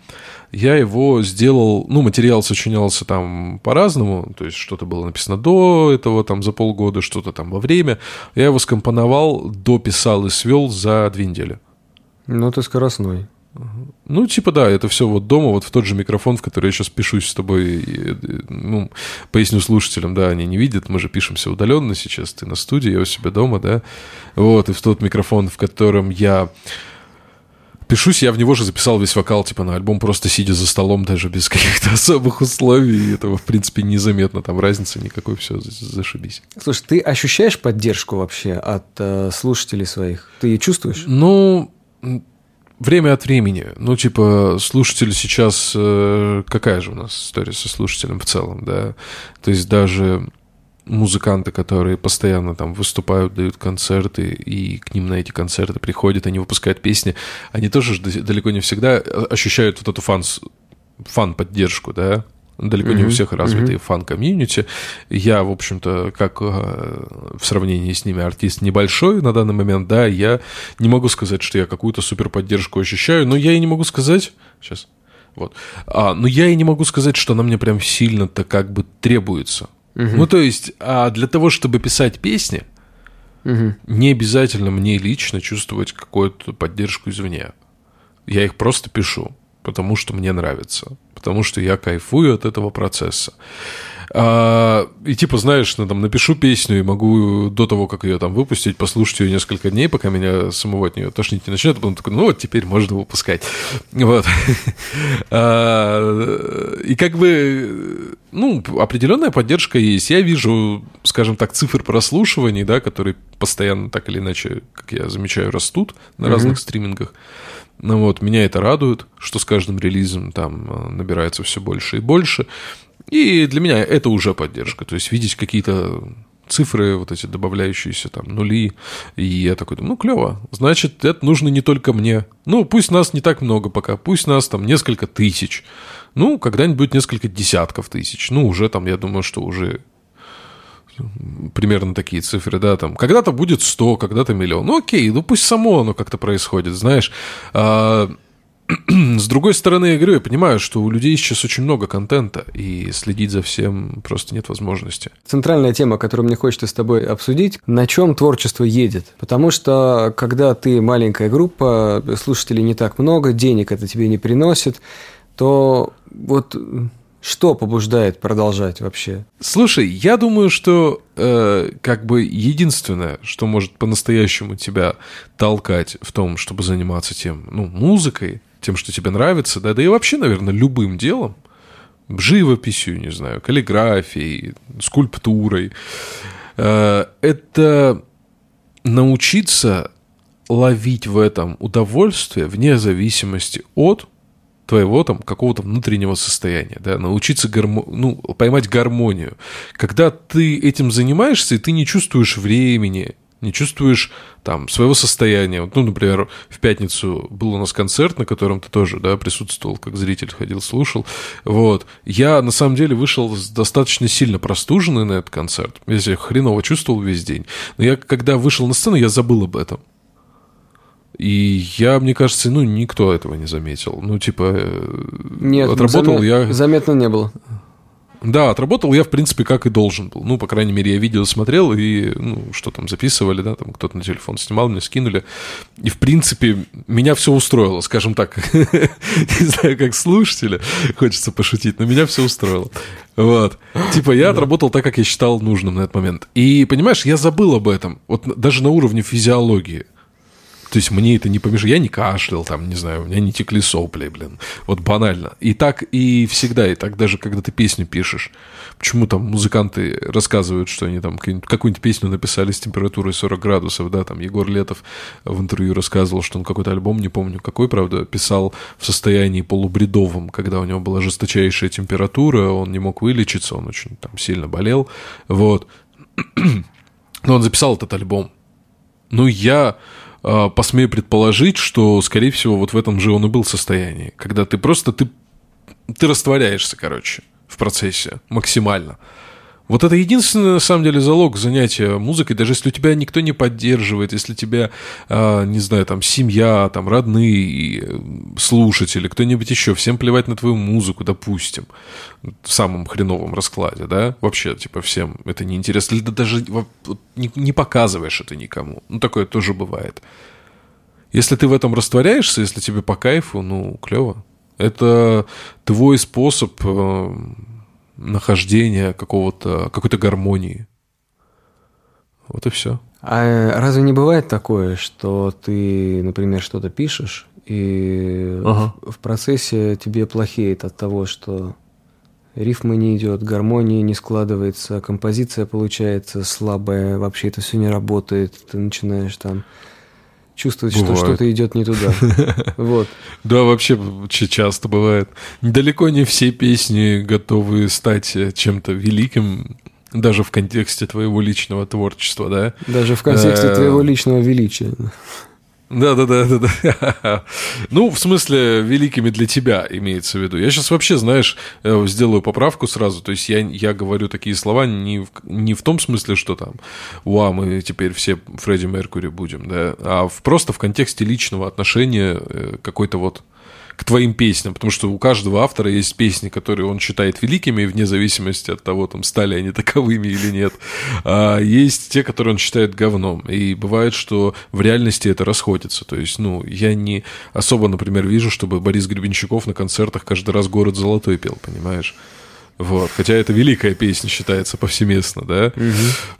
я его сделал, ну, материал сочинялся там по-разному, то есть что-то было написано до этого, там, за полгода, что-то там во время. Я его скомпоновал, дописал и свел за две недели. Ну, ты скоростной. Ну, типа, да, это все вот дома, вот в тот же микрофон, в который я сейчас пишусь с тобой. Ну, поясню слушателям, да, они не видят, мы же пишемся удаленно сейчас, ты на студии, я у себя дома, да. Вот, и в тот микрофон, в котором я пишусь, я в него же записал весь вокал, типа, на альбом, просто сидя за столом, даже без каких-то особых условий, и этого, в принципе, незаметно, там разницы никакой, все, зашибись. Слушай, ты ощущаешь поддержку вообще от э, слушателей своих? Ты ее чувствуешь? Ну, время от времени. Ну, типа, слушатели сейчас... Э, какая же у нас история со слушателем в целом, да? То есть даже музыканты, которые постоянно там выступают, дают концерты, и к ним на эти концерты приходят, они выпускают песни, они тоже далеко не всегда ощущают вот эту фан, фан-поддержку, да, Далеко mm-hmm. не у всех развитый mm-hmm. фан-комьюнити. Я, в общем-то, как э, в сравнении с ними артист небольшой на данный момент, да, я не могу сказать, что я какую-то супер поддержку ощущаю, но я и не могу сказать... Сейчас. Вот. А, но я и не могу сказать, что она мне прям сильно-то как бы требуется. Угу. Ну, то есть, а для того, чтобы писать песни, угу. не обязательно мне лично чувствовать какую-то поддержку извне. Я их просто пишу, потому что мне нравится, потому что я кайфую от этого процесса. А, и типа, знаешь, ну, там, напишу песню и могу до того, как ее там выпустить, послушать ее несколько дней, пока меня самого от нее тошнить не начнет, а потом такой, ну вот теперь можно выпускать. Вот. А, и как бы, ну, определенная поддержка есть. Я вижу, скажем так, цифр прослушиваний, да, которые постоянно так или иначе, как я замечаю, растут на разных стримингах. Ну вот, меня это радует, что с каждым релизом там э, набирается все больше и больше. И для меня это уже поддержка. То есть видеть какие-то цифры, вот эти добавляющиеся там нули. И я такой думаю, ну, клево. Значит, это нужно не только мне. Ну, пусть нас не так много пока, пусть нас там несколько тысяч. Ну, когда-нибудь несколько десятков тысяч. Ну, уже там, я думаю, что уже примерно такие цифры, да, там, когда-то будет 100, когда-то миллион. Ну, окей, ну пусть само оно как-то происходит, знаешь. А, с другой стороны, я говорю, я понимаю, что у людей сейчас очень много контента, и следить за всем просто нет возможности. Центральная тема, которую мне хочется с тобой обсудить, на чем творчество едет. Потому что, когда ты маленькая группа, слушателей не так много, денег это тебе не приносит, то вот что побуждает продолжать вообще? Слушай, я думаю, что э, как бы единственное, что может по-настоящему тебя толкать в том, чтобы заниматься тем, ну, музыкой, тем, что тебе нравится, да, да и вообще, наверное, любым делом, живописью, не знаю, каллиграфией, скульптурой, э, это научиться ловить в этом удовольствие вне зависимости от твоего там какого-то внутреннего состояния, да, научиться гармо... ну, поймать гармонию. Когда ты этим занимаешься, и ты не чувствуешь времени, не чувствуешь там своего состояния. Вот, ну, например, в пятницу был у нас концерт, на котором ты тоже, да, присутствовал, как зритель ходил, слушал. Вот. Я, на самом деле, вышел достаточно сильно простуженный на этот концерт. Я себя хреново чувствовал весь день. Но я, когда вышел на сцену, я забыл об этом. И я, мне кажется, ну, никто этого не заметил. Ну, типа, э, Нет, отработал заме... я... Заметно не было. Да, отработал я, в принципе, как и должен был. Ну, по крайней мере, я видео смотрел, и, ну, что там записывали, да, там кто-то на телефон снимал, мне скинули. И, в принципе, меня все устроило, скажем так. Не знаю, как слушатели, хочется пошутить, но меня все устроило. Вот. Типа, я отработал так, как я считал нужным на этот момент. И, понимаешь, я забыл об этом. Вот даже на уровне физиологии. То есть мне это не помешало. Я не кашлял, там, не знаю, у меня не текли сопли, блин. Вот банально. И так и всегда, и так даже когда ты песню пишешь. Почему там музыканты рассказывают, что они там какую-нибудь песню написали с температурой 40 градусов, да, там Егор Летов в интервью рассказывал, что он какой-то альбом, не помню какой, правда, писал в состоянии полубредовом, когда у него была жесточайшая температура, он не мог вылечиться, он очень там сильно болел, вот. Но он записал этот альбом. Ну, я посмею предположить, что, скорее всего, вот в этом же он и был состоянии, когда ты просто, ты, ты растворяешься, короче, в процессе максимально. Вот это единственный, на самом деле, залог занятия музыкой, даже если у тебя никто не поддерживает, если тебя, э, не знаю, там, семья, там, родные, слушатели, кто-нибудь еще, всем плевать на твою музыку, допустим, в самом хреновом раскладе, да, вообще, типа, всем это неинтересно, или ты даже не, показываешь это никому, ну, такое тоже бывает. Если ты в этом растворяешься, если тебе по кайфу, ну, клево. Это твой способ э, нахождения какого-то, какой-то гармонии. Вот и все. А разве не бывает такое, что ты, например, что-то пишешь, и ага. в, в процессе тебе плохеет от того, что рифма не идет, гармония не складывается, композиция получается слабая, вообще это все не работает, ты начинаешь там чувствовать, бывает. что что-то идет не туда. Вот. Да, вообще часто бывает. Далеко не все песни готовы стать э, чем-то великим, даже в контексте твоего личного творчества, да? Даже в контексте э, твоего личного величия. Да, да, да, да, да. Ну, в смысле, великими для тебя имеется в виду. Я сейчас вообще, знаешь, э, сделаю поправку сразу. То есть я, я говорю такие слова не в, не в том смысле, что там, уа, мы теперь все Фредди Меркури будем, да, а в, просто в контексте личного отношения э, какой-то вот к твоим песням, потому что у каждого автора есть песни, которые он считает великими, вне зависимости от того, там, стали они таковыми или нет. А есть те, которые он считает говном. И бывает, что в реальности это расходится. То есть, ну, я не особо, например, вижу, чтобы Борис Гребенщиков на концертах каждый раз «Город золотой» пел, понимаешь? Вот, хотя это великая песня считается повсеместно, да.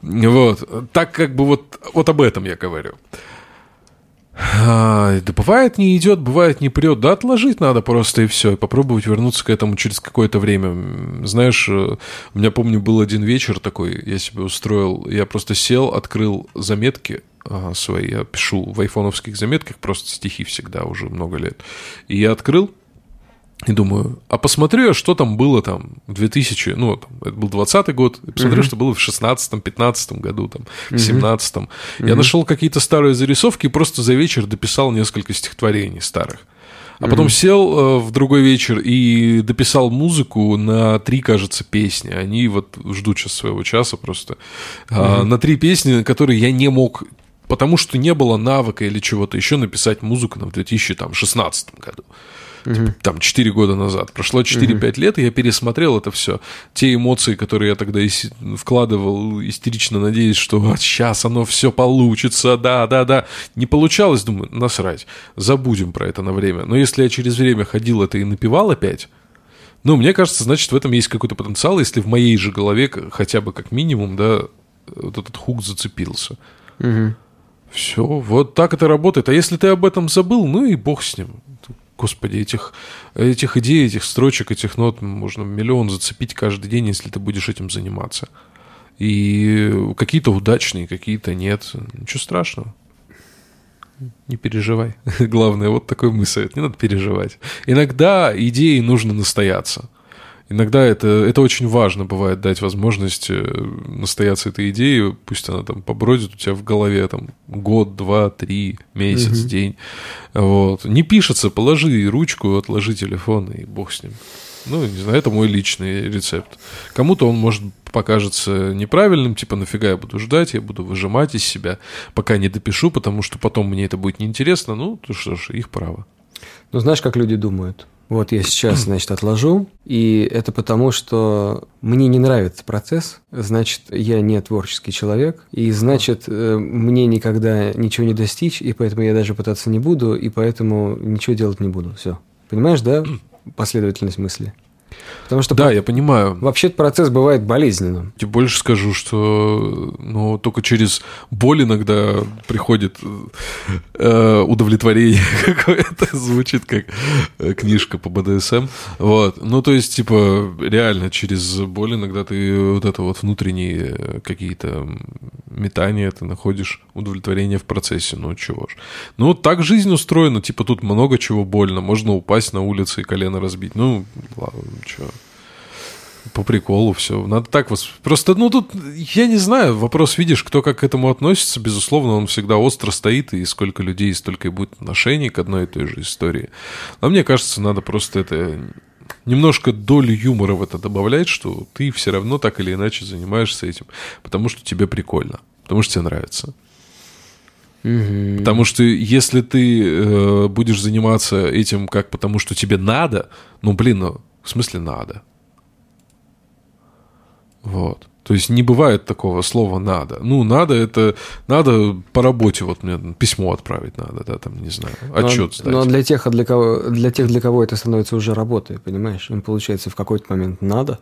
Вот, так как бы вот, вот об этом я говорю. Да бывает не идет, бывает не прет. Да отложить надо просто и все. И попробовать вернуться к этому через какое-то время. Знаешь, э, у меня, помню, был один вечер такой, я себе устроил. Я просто сел, открыл заметки свои. Я пишу в айфоновских заметках просто стихи всегда уже много лет. И я открыл и думаю, а посмотрю я, что там было там в 2000, ну, там, это был 20 год, и посмотрю, uh-huh. что было в 16-м, 15 году, там, в 17-м. Uh-huh. Я нашел какие-то старые зарисовки и просто за вечер дописал несколько стихотворений старых. А потом сел э, в другой вечер и дописал музыку на три, кажется, песни. Они вот ждут сейчас своего часа просто. Uh-huh. А, на три песни, которые я не мог потому что не было навыка или чего-то еще написать музыку в 2016 году угу. там 4 года назад. Прошло 4-5 угу. лет, и я пересмотрел это все. Те эмоции, которые я тогда вкладывал, истерично надеясь, что вот сейчас оно все получится, да, да, да. Не получалось, думаю, насрать, забудем про это на время. Но если я через время ходил это и напевал опять, ну, мне кажется, значит, в этом есть какой-то потенциал, если в моей же голове хотя бы как минимум, да, вот этот хук зацепился. Угу. Все, вот так это работает. А если ты об этом забыл, ну и бог с ним. Господи, этих, этих идей, этих строчек, этих нот можно миллион зацепить каждый день, если ты будешь этим заниматься. И какие-то удачные, какие-то нет. Ничего страшного. Не переживай. Главное, вот такой совет. Не надо переживать. Иногда идеи нужно настояться. Иногда это, это очень важно бывает дать возможность э, настояться этой идеей, пусть она там побродит у тебя в голове там год, два, три, месяц, угу. день. Вот. Не пишется, положи ручку, отложи телефон и бог с ним. Ну, не знаю, это мой личный рецепт. Кому-то он может покажется неправильным, типа нафига я буду ждать, я буду выжимать из себя, пока не допишу, потому что потом мне это будет неинтересно. Ну, то что ж, их право. Ну, знаешь, как люди думают? Вот я сейчас, значит, отложу, и это потому, что мне не нравится процесс, значит, я не творческий человек, и значит, э, мне никогда ничего не достичь, и поэтому я даже пытаться не буду, и поэтому ничего делать не буду. Все. Понимаешь, да, последовательность мысли? Потому что да, по... я понимаю. Вообще этот процесс бывает болезненным. Тебе больше скажу, что ну, только через боль иногда приходит э, удовлетворение какое-то, звучит как э, книжка по БДСМ. Вот. Ну, то есть, типа, реально через боль иногда ты вот это вот внутренние какие-то метания, ты находишь удовлетворение в процессе. Ну, чего ж. Ну, так жизнь устроена. Типа, тут много чего больно. Можно упасть на улице и колено разбить. Ну, ладно, что по приколу все. Надо так вас... Просто, ну, тут, я не знаю, вопрос, видишь, кто как к этому относится, безусловно, он всегда остро стоит, и сколько людей, столько и будет отношений к одной и той же истории. Но мне кажется, надо просто это немножко долю юмора в это добавлять, что ты все равно так или иначе занимаешься этим, потому что тебе прикольно, потому что тебе нравится. Угу. Потому что если ты э, будешь заниматься этим как потому, что тебе надо, ну блин, ну в смысле надо. Вот. То есть не бывает такого слова надо. Ну, надо это надо по работе, вот мне письмо отправить надо, да, там, не знаю, отчет но, сдать. Но для тех, для кого, для тех, для кого это становится уже работой, понимаешь? Им получается в какой-то момент надо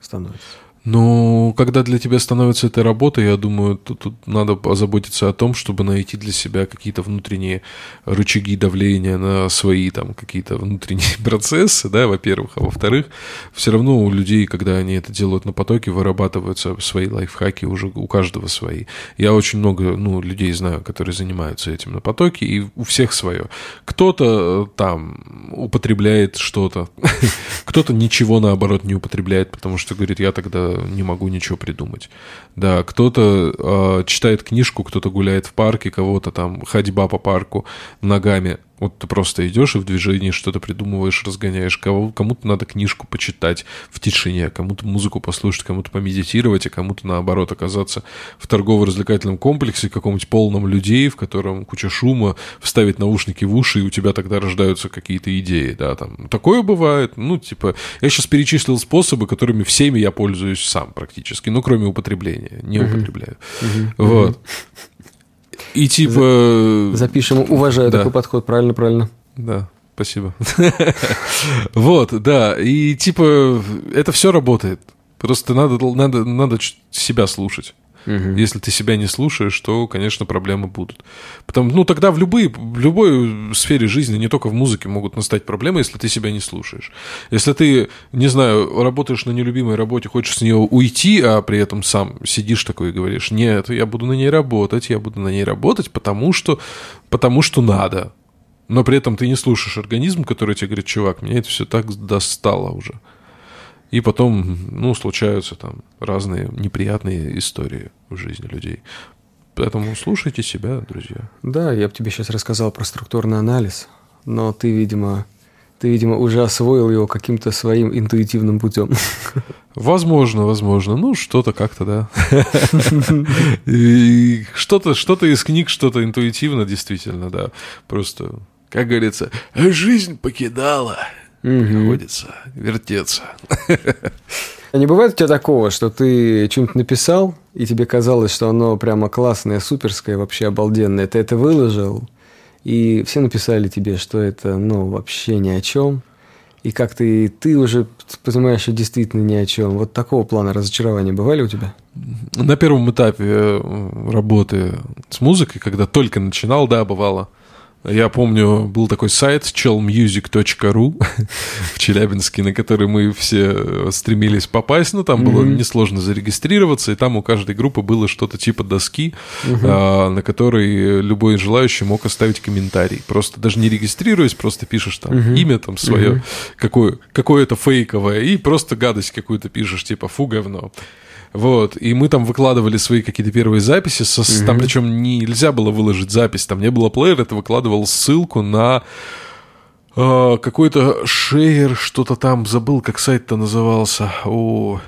становится. Ну, когда для тебя становится эта работа, я думаю, тут, тут надо позаботиться о том, чтобы найти для себя какие-то внутренние рычаги давления на свои там какие-то внутренние процессы, да, во-первых, а во-вторых, все равно у людей, когда они это делают на потоке, вырабатываются свои лайфхаки, уже у каждого свои. Я очень много, ну, людей знаю, которые занимаются этим на потоке, и у всех свое. Кто-то э, там употребляет что-то, кто-то ничего, наоборот, не употребляет, потому что говорит, я тогда не могу ничего придумать. Да, кто-то э, читает книжку, кто-то гуляет в парке, кого-то там ходьба по парку ногами. Вот ты просто идешь и в движении что-то придумываешь, разгоняешь. Кого, кому-то надо книжку почитать в тишине, кому-то музыку послушать, кому-то помедитировать, а кому-то, наоборот, оказаться в торгово-развлекательном комплексе, каком-нибудь полном людей, в котором куча шума, вставить наушники в уши, и у тебя тогда рождаются какие-то идеи, да, там. Такое бывает. Ну, типа, я сейчас перечислил способы, которыми всеми я пользуюсь сам практически, ну, кроме употребления. Не употребляю. Вот. И типа... Запишем, уважаю да. такой подход, правильно, правильно. Да. Спасибо. Вот, да. И типа это все работает. Просто надо, надо, надо себя слушать. Угу. Если ты себя не слушаешь, то, конечно, проблемы будут. Потому, ну, тогда в, любые, в любой сфере жизни, не только в музыке, могут настать проблемы, если ты себя не слушаешь. Если ты, не знаю, работаешь на нелюбимой работе, хочешь с нее уйти, а при этом сам сидишь такой и говоришь, нет, я буду на ней работать, я буду на ней работать, потому что, потому что надо. Но при этом ты не слушаешь организм, который тебе говорит, чувак, меня это все так достало уже. И потом, ну, случаются там разные неприятные истории в жизни людей. Поэтому слушайте себя, друзья. Да, я бы тебе сейчас рассказал про структурный анализ, но ты, видимо, ты, видимо, уже освоил его каким-то своим интуитивным путем. Возможно, возможно. Ну, что-то как-то, да. Что-то что из книг, что-то интуитивно, действительно, да. Просто, как говорится, жизнь покидала угу. приходится вертеться. А не бывает у тебя такого, что ты что-нибудь написал, и тебе казалось, что оно прямо классное, суперское, вообще обалденное, ты это выложил, и все написали тебе, что это, ну, вообще ни о чем, и как ты, ты уже понимаешь, что действительно ни о чем. Вот такого плана разочарования бывали у тебя? На первом этапе э, работы с музыкой, когда только начинал, да, бывало. Я помню, был такой сайт chelmusic.ru в Челябинске, на который мы все стремились попасть. Ну, там было несложно зарегистрироваться, и там у каждой группы было что-то типа доски, а, на которой любой желающий мог оставить комментарий. Просто даже не регистрируясь, просто пишешь там имя там свое, какое, какое-то фейковое, и просто гадость какую-то пишешь, типа «фу, говно». Вот, и мы там выкладывали свои какие-то первые записи, со, mm там причем нельзя было выложить запись, там не было плеера, ты выкладывал ссылку на э, какой-то шейер, что-то там, забыл, как сайт-то назывался. О,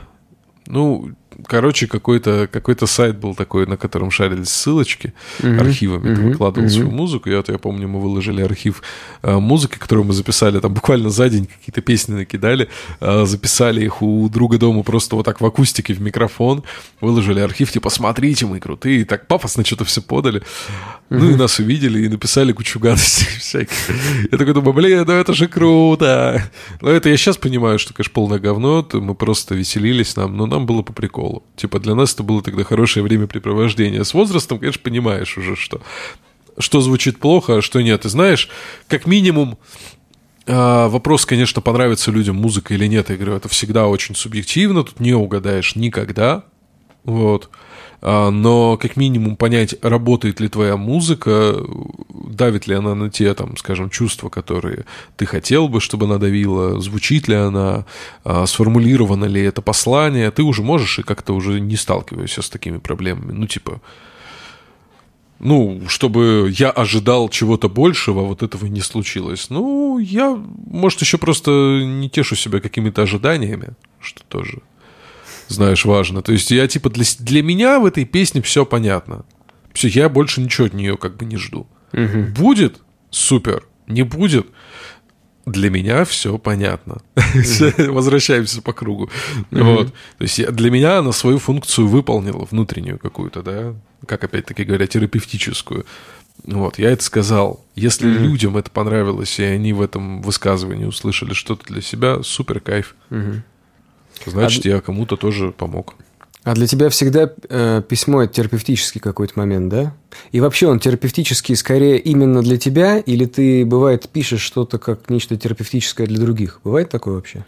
ну, короче, какой-то какой сайт был такой, на котором шарились ссылочки mm-hmm. архивами. Mm-hmm. Ты выкладывал mm-hmm. свою музыку. Я, я помню, мы выложили архив э, музыки, которую мы записали. Там буквально за день какие-то песни накидали. Э, записали их у друга дома просто вот так в акустике, в микрофон. Выложили архив, типа, смотрите, мы крутые. И так пафосно что-то все подали. Mm-hmm. Ну и нас увидели и написали кучу гадостей всяких. Я такой думаю, блин, ну это же круто. Но это я сейчас понимаю, что, конечно, полное говно. Мы просто веселились нам, но нам было по приколу школу. Типа для нас это было тогда хорошее времяпрепровождение. С возрастом, конечно, понимаешь уже, что, что звучит плохо, а что нет. И знаешь, как минимум, а, Вопрос, конечно, понравится людям музыка или нет. Я говорю, это всегда очень субъективно, тут не угадаешь никогда. Вот. А, но как минимум понять, работает ли твоя музыка, давит ли она на те, там, скажем, чувства, которые ты хотел бы, чтобы она давила, звучит ли она, а, сформулировано ли это послание, ты уже можешь и как-то уже не сталкиваешься с такими проблемами. Ну, типа, ну, чтобы я ожидал чего-то большего, вот этого не случилось. Ну, я, может, еще просто не тешу себя какими-то ожиданиями, что тоже знаешь, важно. То есть я типа для, для меня в этой песне все понятно. Все, я больше ничего от нее как бы не жду. Угу. Будет супер, не будет для меня все понятно. Возвращаемся по кругу. Вот. То есть для меня она свою функцию выполнила, внутреннюю какую-то, да, как опять-таки говоря, терапевтическую. Вот, я это сказал. Если mm-hmm. людям это понравилось, и они в этом высказывании услышали что-то для себя, супер кайф. Mm-hmm. Значит, а... я кому-то тоже помог. А для тебя всегда э, письмо это терапевтический какой-то момент, да? И вообще он терапевтический скорее именно для тебя, или ты, бывает, пишешь что-то как нечто терапевтическое для других? Бывает такое вообще?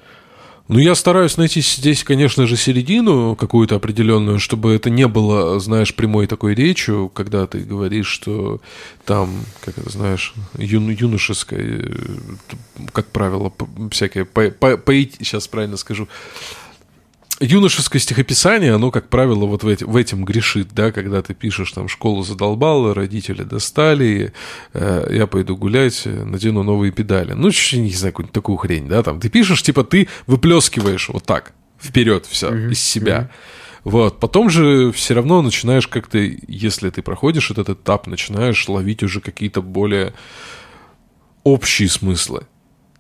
Ну, я стараюсь найти здесь, конечно же, середину какую-то определенную, чтобы это не было, знаешь, прямой такой речью, когда ты говоришь, что там, как это знаешь, ю, юношеское, э, как правило, всякое, по, по, по, сейчас правильно скажу, юношеское стихописание, оно, как правило, вот в, эти, в этом грешит, да, когда ты пишешь там «школу задолбала», «родители достали», э, «я пойду гулять, надену новые педали». Ну, не знаю, какую-нибудь такую хрень, да, там. Ты пишешь, типа, ты выплескиваешь вот так, вперед все mm-hmm. из себя. Вот. Потом же все равно начинаешь как-то, если ты проходишь этот этап, начинаешь ловить уже какие-то более общие смыслы.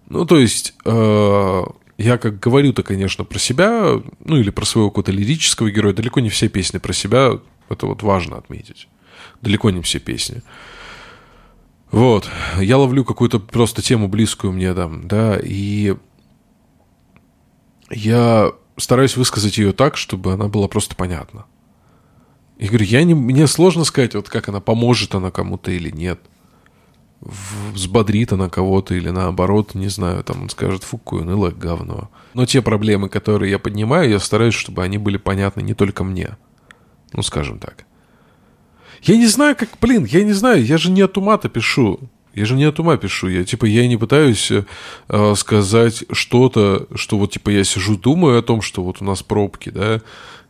Ну, то есть, э, я как говорю-то, конечно, про себя, ну или про своего какого-то лирического героя, далеко не все песни про себя, это вот важно отметить. Далеко не все песни. Вот. Я ловлю какую-то просто тему близкую мне там, да, и я стараюсь высказать ее так, чтобы она была просто понятна. И говорю, я не, мне сложно сказать, вот как она поможет она кому-то или нет. Взбодрит она кого-то или наоборот, не знаю, там он скажет, фу, унылое говно. Но те проблемы, которые я поднимаю, я стараюсь, чтобы они были понятны не только мне. Ну, скажем так. Я не знаю, как, блин, я не знаю, я же не от ума-то пишу. Я же не от ума пишу. Я, типа, я не пытаюсь э, сказать что-то, что вот, типа, я сижу, думаю о том, что вот у нас пробки, да,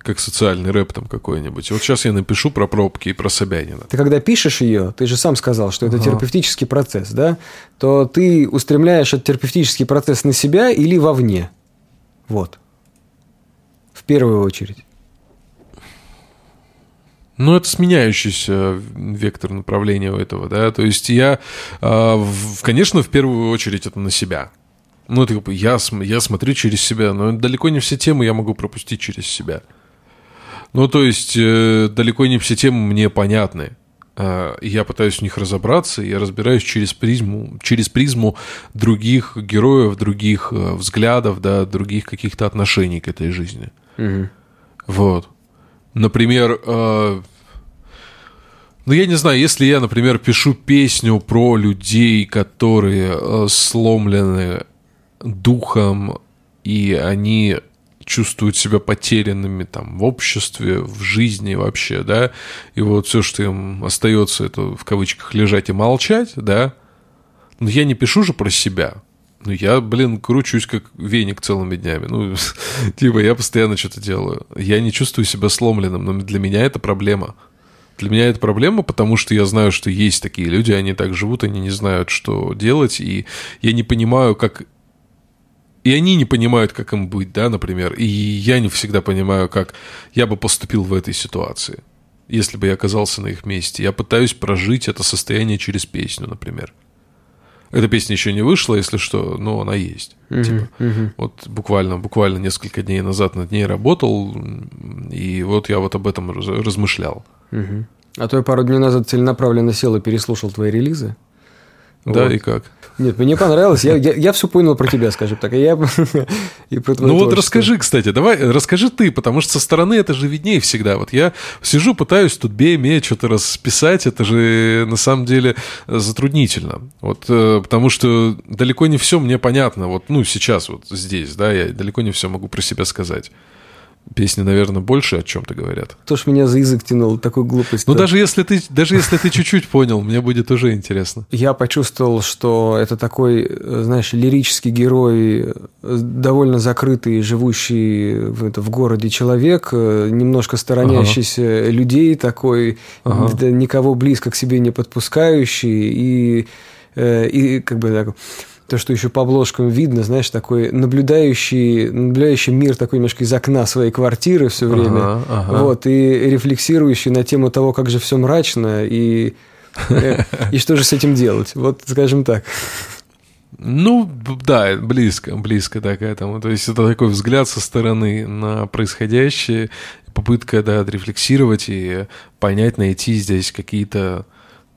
как социальный рэп там какой-нибудь. вот сейчас я напишу про пробки и про Собянина. Ты когда пишешь ее, ты же сам сказал, что это ага. терапевтический процесс, да? То ты устремляешь этот терапевтический процесс на себя или вовне. Вот. В первую очередь. Ну, это сменяющийся вектор направления у этого, да. То есть я, а, конечно, в первую очередь это на себя. Ну, это я, я смотрю через себя, но далеко не все темы я могу пропустить через себя. Ну, то есть, э, далеко не все темы мне понятны. Э, я пытаюсь в них разобраться, я разбираюсь через призму, через призму других героев, других э, взглядов, да, других каких-то отношений к этой жизни. Угу. Вот. Например, э, ну, я не знаю, если я, например, пишу песню про людей, которые э, сломлены духом, и они чувствуют себя потерянными там в обществе, в жизни вообще, да, и вот все, что им остается, это в кавычках лежать и молчать, да, но я не пишу же про себя, ну, я, блин, кручусь как веник целыми днями. Ну, типа, я постоянно что-то делаю. Я не чувствую себя сломленным, но для меня это проблема. Для меня это проблема, потому что я знаю, что есть такие люди, они так живут, они не знают, что делать, и я не понимаю, как и они не понимают, как им быть, да, например. И я не всегда понимаю, как я бы поступил в этой ситуации, если бы я оказался на их месте. Я пытаюсь прожить это состояние через песню, например. Эта песня еще не вышла, если что, но она есть. Uh-huh, типа. uh-huh. Вот буквально, буквально несколько дней назад над ней работал, и вот я вот об этом размышлял. Uh-huh. А то я пару дней назад целенаправленно сел и переслушал твои релизы. Да, вот. и как? Нет, мне понравилось. Я, я, я все понял про тебя, скажем так. И я и про Ну вот расскажи, кстати, давай, расскажи ты, потому что со стороны это же виднее всегда. Вот я сижу, пытаюсь тут бей, что-то расписать, это же на самом деле затруднительно. Вот, э, потому что далеко не все мне понятно. Вот, ну, сейчас вот здесь, да, я далеко не все могу про себя сказать. Песни, наверное, больше о чем-то говорят. То, что меня за язык тянул, такую глупость. Ну, даже если ты, даже если ты чуть-чуть понял, мне будет уже интересно. Я почувствовал, что это такой, знаешь, лирический герой, довольно закрытый, живущий в, это, в городе человек, немножко сторонящийся ага. людей такой, ага. никого близко к себе не подпускающий и, э, и как бы так то, что еще по обложкам видно, знаешь, такой наблюдающий, наблюдающий мир такой немножко из окна своей квартиры все время, ага, ага. вот, и рефлексирующий на тему того, как же все мрачно, и, э, и что же с этим делать, вот, скажем так. Ну, да, близко, близко да, к этому. То есть это такой взгляд со стороны на происходящее, попытка, да, отрефлексировать и понять, найти здесь какие-то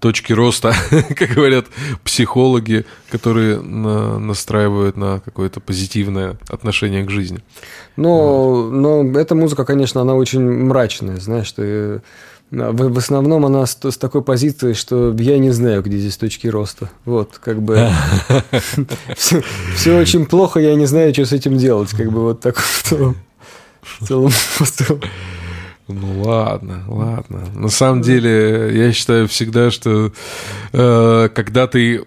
точки роста, как говорят психологи, которые на, настраивают на какое-то позитивное отношение к жизни. Но, вот. но эта музыка, конечно, она очень мрачная, знаешь, ты э, в, в основном она с, с такой позиции, что я не знаю, где здесь точки роста. Вот, как бы все, очень плохо, я не знаю, что с этим делать. Как бы вот так в целом. В целом, ну ладно, ладно. На самом деле, я считаю всегда, что э, когда ты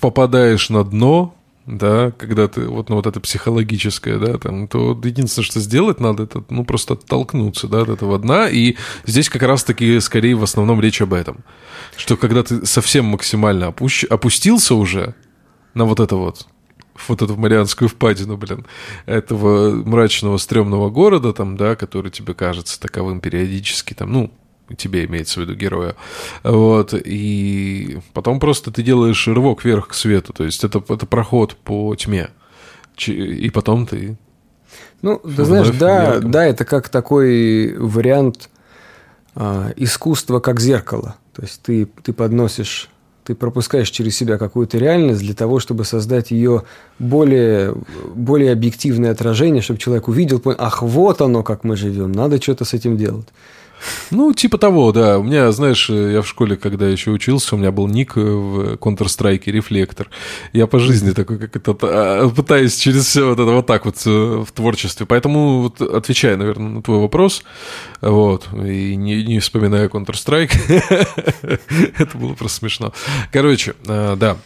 попадаешь на дно, да, когда ты вот, ну, вот это психологическое, да, там, то единственное, что сделать надо, это, ну, просто оттолкнуться, да, от этого дна, и здесь как раз-таки скорее в основном речь об этом, что когда ты совсем максимально опущ... опустился уже на вот это вот, вот эту Марианскую впадину, блин, этого мрачного, стрёмного города, там, да, который тебе кажется таковым периодически, там, ну, тебе имеется в виду героя, вот, и потом просто ты делаешь рывок вверх к свету, то есть это, это проход по тьме, и потом ты... Ну, ты знаешь, да, да, это как такой вариант а, искусства как зеркало, то есть ты, ты подносишь Ты пропускаешь через себя какую-то реальность для того, чтобы создать ее более, более объективное отражение, чтобы человек увидел, понял, ах, вот оно, как мы живем, надо что-то с этим делать. Ну, типа того, да. У меня, знаешь, я в школе, когда еще учился, у меня был ник в Counter-Strike «Рефлектор». Я по жизни такой, как это, а, пытаюсь через все вот это вот так вот э, в творчестве. Поэтому, вот, отвечая, наверное, на твой вопрос, вот, и не, не вспоминая Counter-Strike, это было просто смешно. Короче, э, да,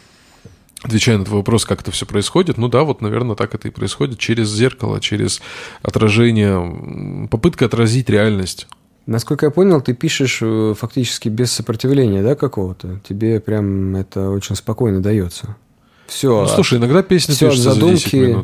Отвечая на твой вопрос, как это все происходит, ну да, вот, наверное, так это и происходит через зеркало, через отражение, попытка отразить реальность. Насколько я понял, ты пишешь э, фактически без сопротивления, да, какого-то? Тебе прям это очень спокойно дается. Все. Ну, слушай, иногда песня все от задумки,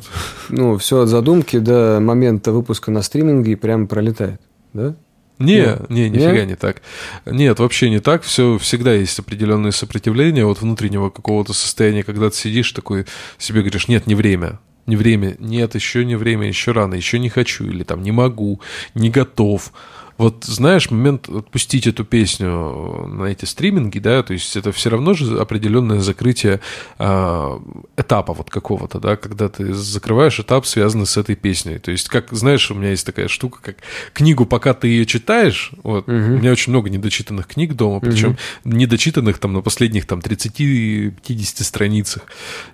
ну, все от задумки до момента выпуска на стриминге и прям пролетает, да? Не, ну, не, нифига не? не так. Нет, вообще не так. Все всегда есть определенные сопротивления вот внутреннего какого-то состояния, когда ты сидишь такой, себе говоришь, нет, не время. Не время, нет, еще не время, еще рано, еще не хочу, или там не могу, не готов. Вот знаешь, момент отпустить эту песню на эти стриминги, да, то есть это все равно же определенное закрытие э, этапа вот какого-то, да, когда ты закрываешь этап, связанный с этой песней. То есть, как, знаешь, у меня есть такая штука, как книгу, пока ты ее читаешь, вот, угу. у меня очень много недочитанных книг дома, причем угу. недочитанных там на последних там 30-50 страницах.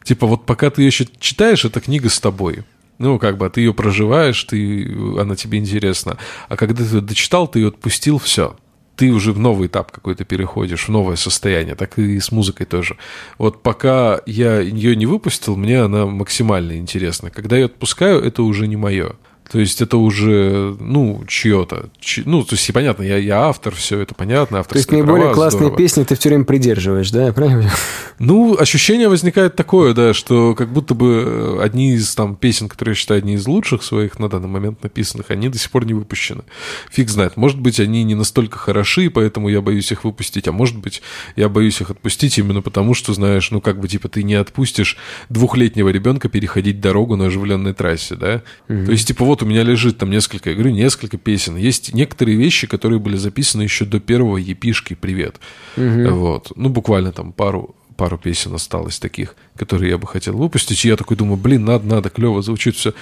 Типа вот пока ты ее читаешь, эта книга с тобой. Ну, как бы, ты ее проживаешь, ты, она тебе интересна. А когда ты дочитал, ты ее отпустил, все. Ты уже в новый этап какой-то переходишь, в новое состояние. Так и с музыкой тоже. Вот пока я ее не выпустил, мне она максимально интересна. Когда я отпускаю, это уже не мое. То есть это уже, ну, чье-то. Чь... Ну, то есть, понятно, я, я автор, все это понятно. То есть наиболее права, классные здорово. песни ты все время придерживаешь, да, я правильно Ну, ощущение возникает такое, да, что как будто бы одни из там песен, которые я считаю одни из лучших своих на данный момент написанных, они до сих пор не выпущены. Фиг знает. Может быть, они не настолько хороши, поэтому я боюсь их выпустить, а может быть, я боюсь их отпустить именно потому, что, знаешь, ну, как бы, типа, ты не отпустишь двухлетнего ребенка переходить дорогу на оживленной трассе, да? Mm-hmm. То есть, типа, вот у меня лежит там несколько, я говорю, несколько песен. Есть некоторые вещи, которые были записаны еще до первого епишки «Привет». Угу. Вот. Ну, буквально там пару, пару песен осталось таких, которые я бы хотел выпустить. И я такой думаю, блин, надо, надо, клево звучит все.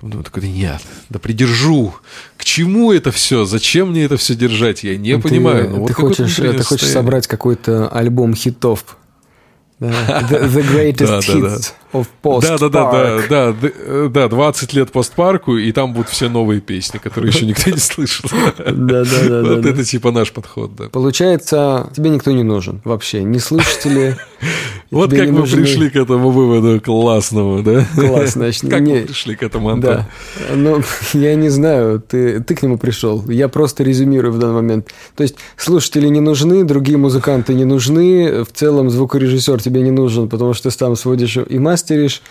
Думаю, такой, нет, да придержу. К чему это все? Зачем мне это все держать? Я не ты, понимаю. Ну, ты, вот хочешь, ты хочешь собрать какой-то альбом хитов The, the greatest hits of post да, да, да, да, да, да, 20 лет постпарку, и там будут все новые песни, которые еще никто не слышал. Да, да, да. Вот это типа наш подход, да. Получается, тебе никто не нужен вообще, не слушатели. Вот как мы пришли к этому выводу классному, да? Классно. Как мы пришли к этому, Антон? Да. Ну, я не знаю, ты, ты к нему пришел. Я просто резюмирую в данный момент. То есть, слушатели не нужны, другие музыканты не нужны, в целом звукорежиссер тебе не нужен, потому что ты сам сводишь и мастеришь,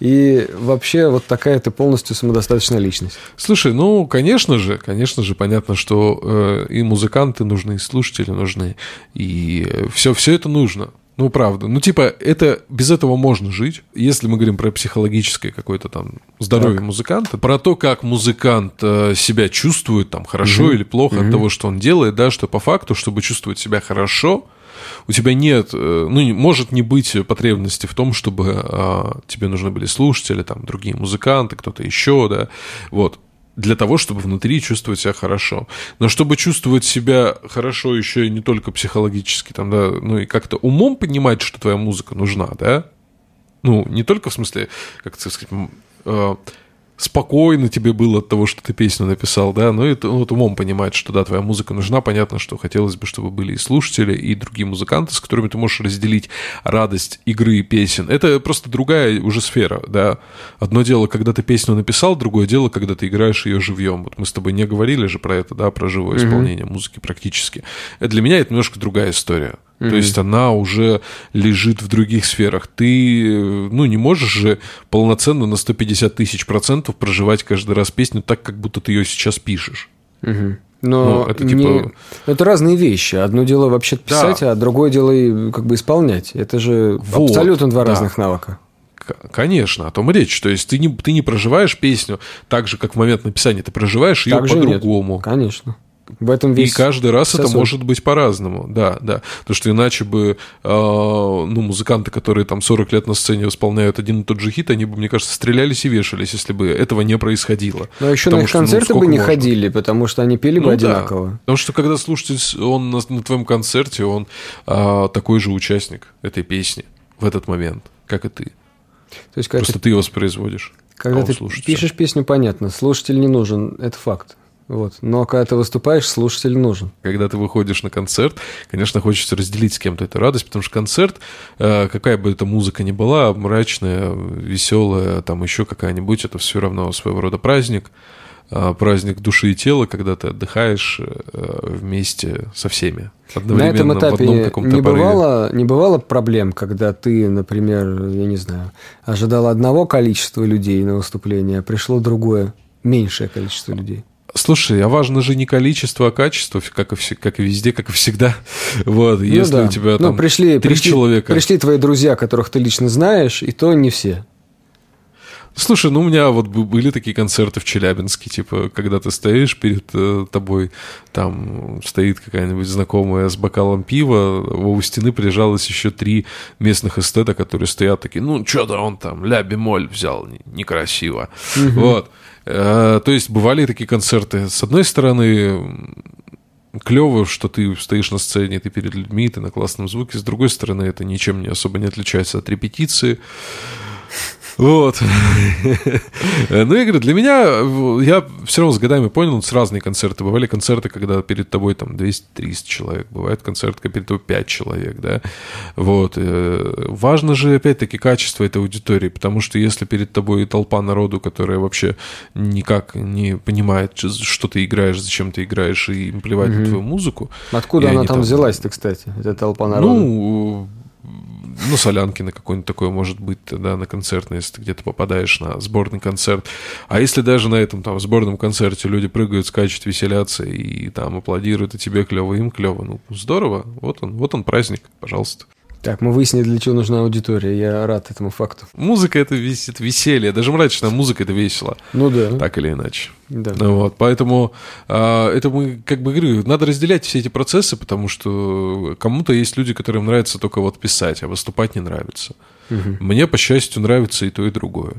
и вообще вот такая ты полностью самодостаточная личность. Слушай, ну, конечно же, конечно же, понятно, что э, и музыканты нужны, и слушатели нужны, и все, все это нужно. Ну, правда. Ну, типа, это без этого можно жить. Если мы говорим про психологическое какое-то там здоровье так. музыканта, про то, как музыкант э, себя чувствует там хорошо угу. или плохо угу. от того, что он делает, да, что по факту, чтобы чувствовать себя хорошо, у тебя нет, э, ну, может не быть потребности в том, чтобы а, тебе нужны были слушатели, там, другие музыканты, кто-то еще, да, вот. Для того, чтобы внутри чувствовать себя хорошо. Но чтобы чувствовать себя хорошо еще и не только психологически, там, да, ну и как-то умом понимать, что твоя музыка нужна, да, ну, не только в смысле, как сказать, э, спокойно тебе было от того, что ты песню написал, да, но это вот умом понимать, что да, твоя музыка нужна, понятно, что хотелось бы, чтобы были и слушатели, и другие музыканты, с которыми ты можешь разделить радость игры и песен. Это просто другая уже сфера, да. Одно дело, когда ты песню написал, другое дело, когда ты играешь ее живьем. Вот мы с тобой не говорили же про это, да, про живое mm-hmm. исполнение музыки практически. Для меня это немножко другая история. Mm-hmm. То есть она уже лежит в других сферах. Ты, ну, не можешь же полноценно на 150 тысяч процентов проживать каждый раз песню так, как будто ты ее сейчас пишешь. Mm-hmm. Но ну, это, типа... не... это разные вещи. Одно дело вообще писать, да. а другое дело как бы исполнять. Это же вот, абсолютно два да. разных навыка. Конечно, о том и речь. То есть ты не, ты не проживаешь песню так же, как в момент написания, ты проживаешь ее по-другому. Конечно. В этом весь И каждый раз вся это может быть по-разному, да, да. Потому что иначе бы, э, ну, музыканты, которые там 40 лет на сцене исполняют один и тот же хит, они бы, мне кажется, стрелялись и вешались, если бы этого не происходило. Но еще Потому на их что, ну, концерты бы сколько не можно? ходили, потому что они пели бы Ну да. одинаково. Потому что когда слушатель, он на, на твоем концерте, он а, такой же участник этой песни в этот момент, как и ты. То есть, Просто ты, ты воспроизводишь. когда а ты слушатель. пишешь песню, понятно, слушатель не нужен, это факт. Вот. Но когда ты выступаешь, слушатель нужен. Когда ты выходишь на концерт, конечно, хочется разделить с кем-то эту радость, потому что концерт, э, какая бы эта музыка ни была, мрачная, веселая, там еще какая-нибудь, это все равно своего рода праздник, э, праздник души и тела, когда ты отдыхаешь э, вместе со всеми. На этом в этапе не бывало, не бывало проблем, когда ты, например, я не знаю, ожидал одного количества людей на выступление, а пришло другое, меньшее количество людей. Слушай, а важно же не количество, а качество, как и, все- как и везде, как и всегда. Вот, Ну если да. у тебя Ну, там пришли, три пришли, человека. Пришли твои друзья, которых ты лично знаешь, и то не все. Слушай, ну у меня вот были такие концерты в Челябинске, типа, когда ты стоишь перед э, тобой, там стоит какая-нибудь знакомая с бокалом пива, у стены прижалось еще три местных эстета, которые стоят такие, ну, что-то он там ля бемоль взял, не- некрасиво. Вот. Э, То есть бывали такие концерты. С одной стороны, клево, что ты стоишь на сцене, ты перед людьми, ты на классном звуке. С другой стороны, это ничем не особо не отличается от репетиции. Вот. Ну, я говорю, для меня, я все равно с годами понял, с разные концерты. Бывали концерты, когда перед тобой там 200-300 человек. Бывает концерт, когда перед тобой 5 человек, да. Вот. Э, Важно же, опять-таки, качество этой аудитории, потому что если перед тобой толпа народу, которая вообще никак не понимает, что ты играешь, зачем ты играешь, и им плевать на твою музыку. Откуда она там взялась-то, кстати, эта толпа народа? ну, ну, солянки на какой-нибудь такой может быть, да, на концертный, если ты где-то попадаешь на сборный концерт. А если даже на этом там сборном концерте люди прыгают, скачут, веселятся и там аплодируют, и тебе клево, им клево, ну, здорово, вот он, вот он праздник, пожалуйста. Так, мы выяснили, для чего нужна аудитория. Я рад этому факту. Музыка это висит веселье, даже мрачная музыка это весело, Ну да. так или иначе. да. Ну Вот, поэтому а, это мы, как бы говорю, надо разделять все эти процессы, потому что кому-то есть люди, которым нравится только вот писать, а выступать не нравится. Мне, по счастью, нравится и то, и другое.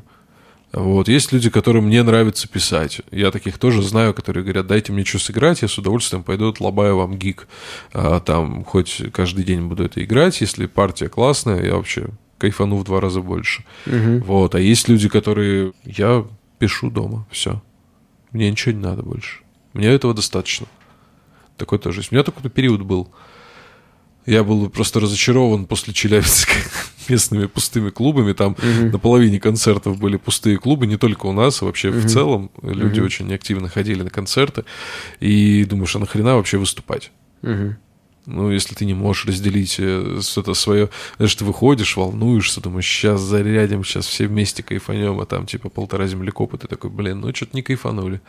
Вот. Есть люди, которым не нравится писать. Я таких тоже знаю, которые говорят, дайте мне что сыграть, я с удовольствием пойду отлобаю вам гиг. А, там хоть каждый день буду это играть, если партия классная, я вообще кайфану в два раза больше. Вот. А есть люди, которые... Я пишу дома, все. Мне ничего не надо больше. Мне этого достаточно. Такой тоже есть. У меня такой период был. Я был просто разочарован после Челябинска местными пустыми клубами. Там на половине концертов были пустые клубы, не только у нас, а вообще в целом. Люди очень активно ходили на концерты. И думаешь, а нахрена вообще выступать? Мгм. Ну, если ты не можешь разделить э, что-то свое, знаешь, ты выходишь, волнуешься, думаешь, сейчас зарядим, сейчас все вместе кайфанем, а там типа полтора землекопа, ты такой, блин, ну что-то не кайфанули.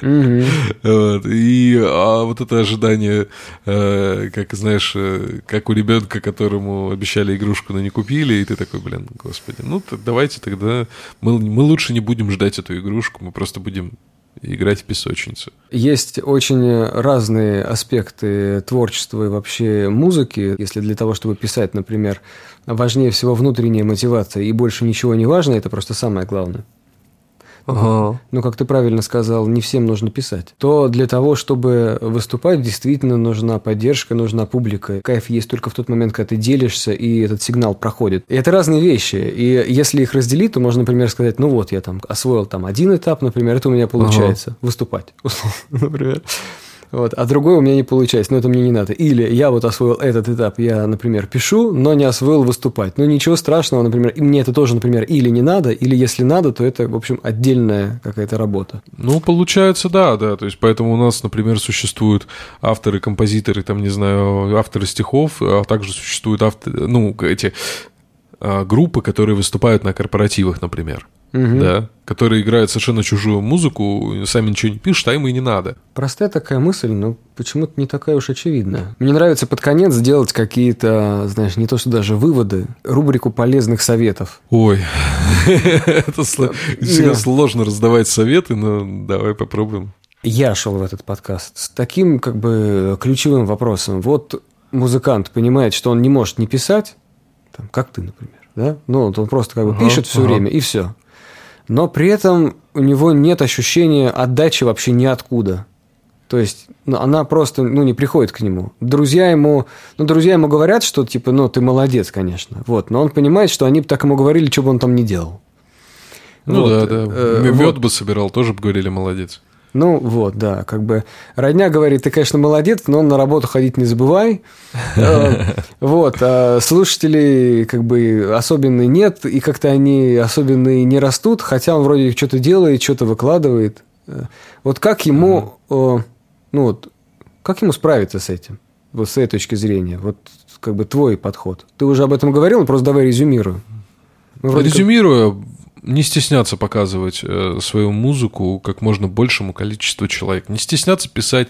И а вот это ожидание, э, как знаешь, э, как у ребенка, которому обещали игрушку, но не купили, и ты такой, блин, господи, ну давайте тогда мы лучше не будем ждать эту игрушку, мы просто будем играть в песочницу. Есть очень разные аспекты творчества и вообще музыки. Если для того, чтобы писать, например, важнее всего внутренняя мотивация и больше ничего не важно, это просто самое главное. Ну, как ты правильно сказал, не всем нужно писать. То для того, чтобы выступать, действительно нужна поддержка, нужна публика. Кайф есть только в тот момент, когда ты делишься, и этот сигнал проходит. И это разные вещи. И если их разделить, то можно, например, сказать, ну вот, я там освоил там один этап, например, это у меня получается. Выступать, условно, например. Вот, а другой у меня не получается, но это мне не надо. Или я вот освоил этот этап, я, например, пишу, но не освоил выступать. Ну, ничего страшного, например, и мне это тоже, например, или не надо, или если надо, то это, в общем, отдельная какая-то работа. Ну, получается, да, да. То есть, поэтому у нас, например, существуют авторы, композиторы, там, не знаю, авторы стихов, а также существуют авторы, ну, эти а, группы, которые выступают на корпоративах, например. Да, которые играют совершенно чужую музыку, сами ничего не пишут, а им и не надо. Простая такая мысль, но почему-то не такая уж очевидная. Мне нравится под конец сделать какие-то, знаешь, не то что даже выводы, рубрику полезных советов. Ой, это Не. всегда сложно раздавать советы, но давай попробуем. я шел в этот подкаст с таким как бы ключевым вопросом. Вот музыкант понимает, что он не может не писать, там, как ты, например, да? Ну, вот он просто как бы ага, пишет все ага. время, и все. Но при этом у него нет ощущения отдачи вообще ниоткуда. То есть ну, она просто ну, не приходит к нему. Друзья ему, ну, друзья ему говорят, что типа, ну, ты молодец, конечно. Вот, но он понимает, что они бы так ему говорили, что бы он там не делал. Ну вот. да, да. Э, Мед вот. бы собирал, тоже бы говорили молодец. Ну вот, да, как бы родня говорит, ты, конечно, молодец, но на работу ходить не забывай. Э, вот, а слушателей как бы особенные нет, и как-то они особенные не растут, хотя он вроде что-то делает, что-то выкладывает. Э, вот как ему, ну вот, как ему справиться с этим? Вот с этой точки зрения, вот как бы твой подход. Ты уже об этом говорил, просто давай резюмирую. Резюмирую, не стесняться показывать э, свою музыку как можно большему количеству человек. Не стесняться писать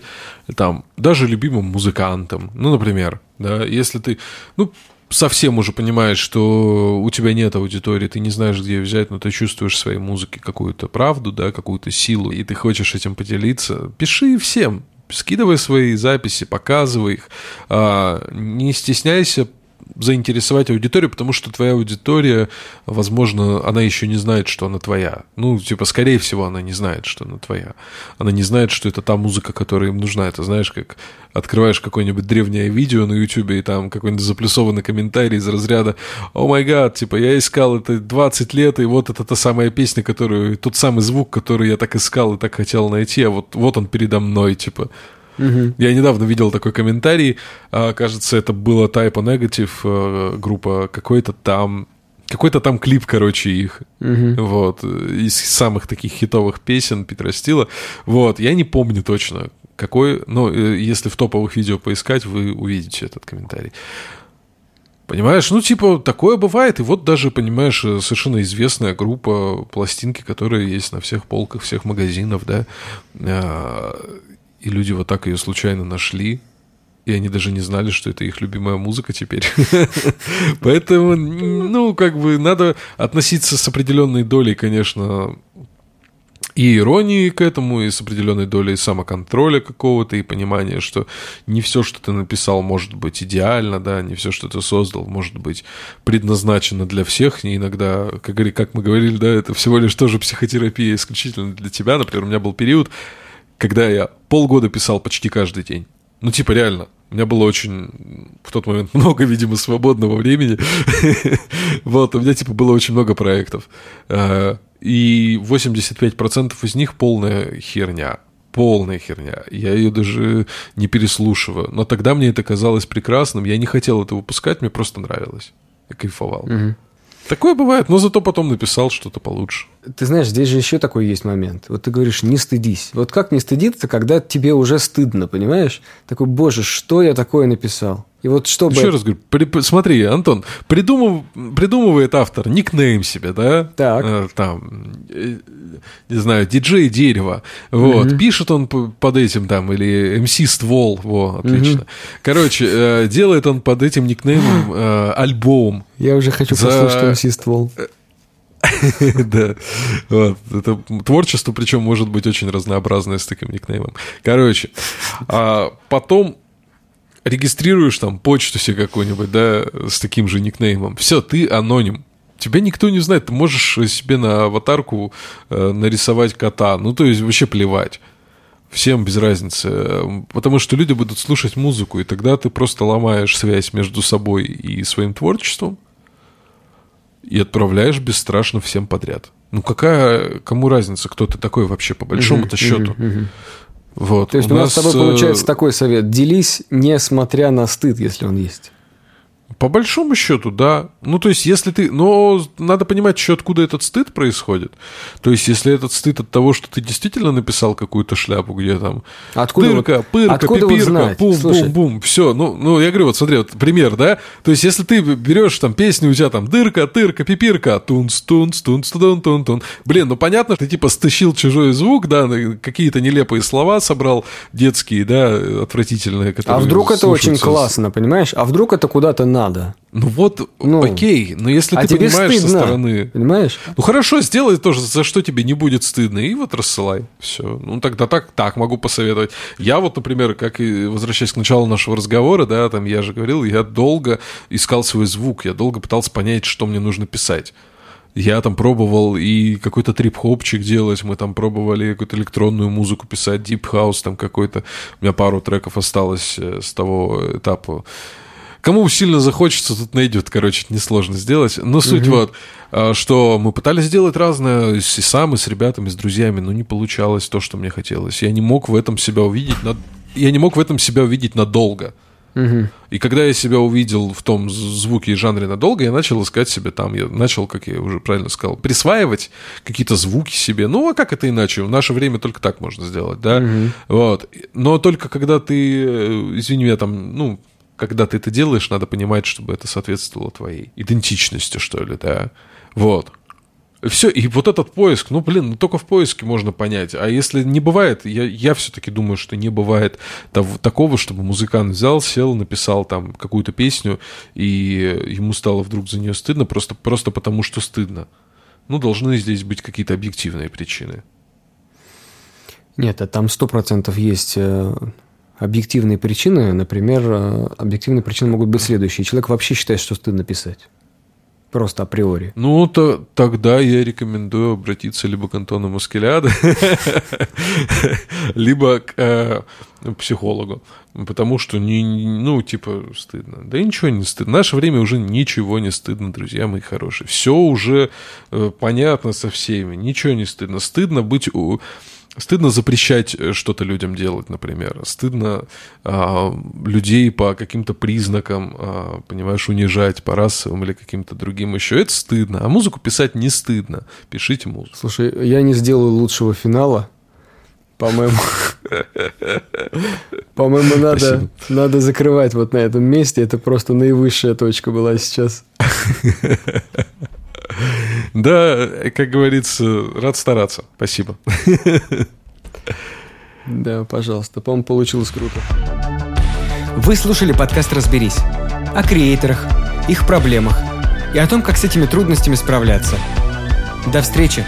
там даже любимым музыкантам. Ну, например, да, если ты, ну, совсем уже понимаешь, что у тебя нет аудитории, ты не знаешь, где ее взять, но ты чувствуешь своей музыке какую-то правду, да, какую-то силу, и ты хочешь этим поделиться, пиши всем, скидывай свои записи, показывай их, а, не стесняйся заинтересовать аудиторию, потому что твоя аудитория, возможно, она еще не знает, что она твоя. Ну, типа, скорее всего, она не знает, что она твоя. Она не знает, что это та музыка, которая им нужна. Это знаешь, как открываешь какое-нибудь древнее видео на YouTube, и там какой-нибудь заплюсованный комментарий из разряда «О май гад, типа, я искал это 20 лет, и вот это та самая песня, которую, тот самый звук, который я так искал и так хотел найти, а вот, вот он передо мной, типа». Угу. Я недавно видел такой комментарий, а, кажется, это было Type Negative, э, группа какой-то там, какой-то там клип, короче, их. Угу. Вот. Из самых таких хитовых песен Питера Стила. Вот. Я не помню точно, какой, но э, если в топовых видео поискать, вы увидите этот комментарий. Понимаешь, ну, типа, такое бывает. И вот даже, понимаешь, э, совершенно известная группа пластинки, которые есть на всех полках всех магазинов, да. И люди вот так ее случайно нашли, и они даже не знали, что это их любимая музыка теперь. Поэтому, ну, как бы надо относиться с определенной долей, конечно, и иронии к этому, и с определенной долей самоконтроля какого-то, и понимания, что не все, что ты написал, может быть идеально, да, не все, что ты создал, может быть предназначено для всех, и иногда, как, как мы говорили, да, это всего лишь тоже психотерапия исключительно для тебя. Например, у меня был период, когда я полгода писал почти каждый день. Ну, типа, реально. У меня было очень в тот момент много, видимо, свободного времени. вот, у меня, типа, было очень много проектов. Э, и 85% из них полная херня. Полная херня. Я ее даже не переслушиваю. Но тогда мне это казалось прекрасным. Я не хотел это выпускать, мне просто нравилось. Я кайфовал. Угу. Такое бывает, но зато потом написал что-то получше. Ты знаешь, здесь же еще такой есть момент. Вот ты говоришь, не стыдись. Вот как не стыдиться, когда тебе уже стыдно, понимаешь? Такой, боже, что я такое написал? И вот чтобы... Еще раз говорю, при, смотри, Антон, придумав, придумывает автор никнейм себе, да? Так. Э, там, э, не знаю, диджей дерево. Вот. Угу. Пишет он под этим там, или MC ствол. Во, отлично. Угу. Короче, э, делает он под этим никнеймом э, альбом. Я уже хочу за... послушать MC ствол. Да. Вот. Это творчество, причем может быть очень разнообразное с таким никнеймом. Короче, а потом регистрируешь там почту себе какую-нибудь, да, с таким же никнеймом. Все, ты аноним. Тебя никто не знает. Ты можешь себе на аватарку э, нарисовать кота. Ну, то есть вообще плевать. Всем без разницы. Потому что люди будут слушать музыку, и тогда ты просто ломаешь связь между собой и своим творчеством и отправляешь бесстрашно всем подряд. Ну какая, кому разница, кто ты такой вообще по большому-то счету? Вот. То есть у, у нас с тобой получается э, такой совет. Делись, несмотря на стыд, если он есть. По большому счету, да. Ну, то есть, если ты... Но надо понимать еще, откуда этот стыд происходит. То есть, если этот стыд от того, что ты действительно написал какую-то шляпу, где там... Откуда дырка, вот, пырка, откуда пипирка, вот знать? бум, Слушай. бум, бум, все. Ну, ну, я говорю, вот смотри, вот пример, да? То есть, если ты берешь там песню, у тебя там дырка, тырка, пипирка, тунс, тунс, тунс, тун, тун, тун. Блин, ну, понятно, ты типа стащил чужой звук, да, какие-то нелепые слова собрал детские, да, отвратительные. А вдруг это очень классно, понимаешь? А вдруг это куда-то на надо. Ну вот, Ну, окей, но если а ты понимаешь стыдно, со стороны... Понимаешь? Ну хорошо, сделай то, за что тебе не будет стыдно, и вот рассылай. Все. Ну тогда так, так могу посоветовать. Я вот, например, как и возвращаясь к началу нашего разговора, да, там я же говорил, я долго искал свой звук, я долго пытался понять, что мне нужно писать. Я там пробовал и какой-то трип-хопчик делать, мы там пробовали какую-то электронную музыку писать, дип-хаус там какой-то. У меня пару треков осталось э, с того этапа. Кому сильно захочется, тут найдет, короче, это несложно сделать. Но суть вот, а, что мы пытались сделать разное и сам, и с ребятами, и с друзьями, но не получалось то, что мне хотелось. Я не мог в этом себя увидеть, над... я не мог в этом себя увидеть надолго. И когда я себя увидел в том звуке и жанре надолго, я начал искать себе там, я начал, как я уже правильно сказал, присваивать какие-то звуки себе. Ну, а как это иначе? В наше время только так можно сделать, да? Вот. Но только когда ты, э, извини меня, там, ну, когда ты это делаешь, надо понимать, чтобы это соответствовало твоей идентичности, что ли, да. Вот. Все, и вот этот поиск, ну, блин, ну, только в поиске можно понять. А если не бывает, я, я все-таки думаю, что не бывает того- такого, чтобы музыкант взял, сел, написал там какую-то песню, и ему стало вдруг за нее стыдно, просто, просто потому что стыдно. Ну, должны здесь быть какие-то объективные причины. Нет, а там сто процентов есть э, объективные причины. Например, э, объективные причины могут быть следующие. Человек вообще считает, что стыдно писать. Просто априори. Ну, то, тогда я рекомендую обратиться либо к Антону Маскеляде, либо к э, психологу. Потому что, не, ну, типа, стыдно. Да ничего не стыдно. В наше время уже ничего не стыдно, друзья мои хорошие. Все уже э, понятно со всеми. Ничего не стыдно. Стыдно быть... у- Стыдно запрещать э, что-то людям делать, например. Стыдно а, людей по каким-то признакам, а, понимаешь, унижать по расовым или каким-то другим еще. Это стыдно. А музыку писать не стыдно. Пишите музыку. Слушай, я не сделаю лучшего финала. По-моему, по-моему, надо, Спасибо. надо закрывать вот на этом месте. Это просто наивысшая точка была сейчас. Да, как говорится, рад стараться. Спасибо. Да, пожалуйста. По-моему, получилось круто. Вы слушали подкаст «Разберись» о креаторах, их проблемах и о том, как с этими трудностями справляться. До встречи!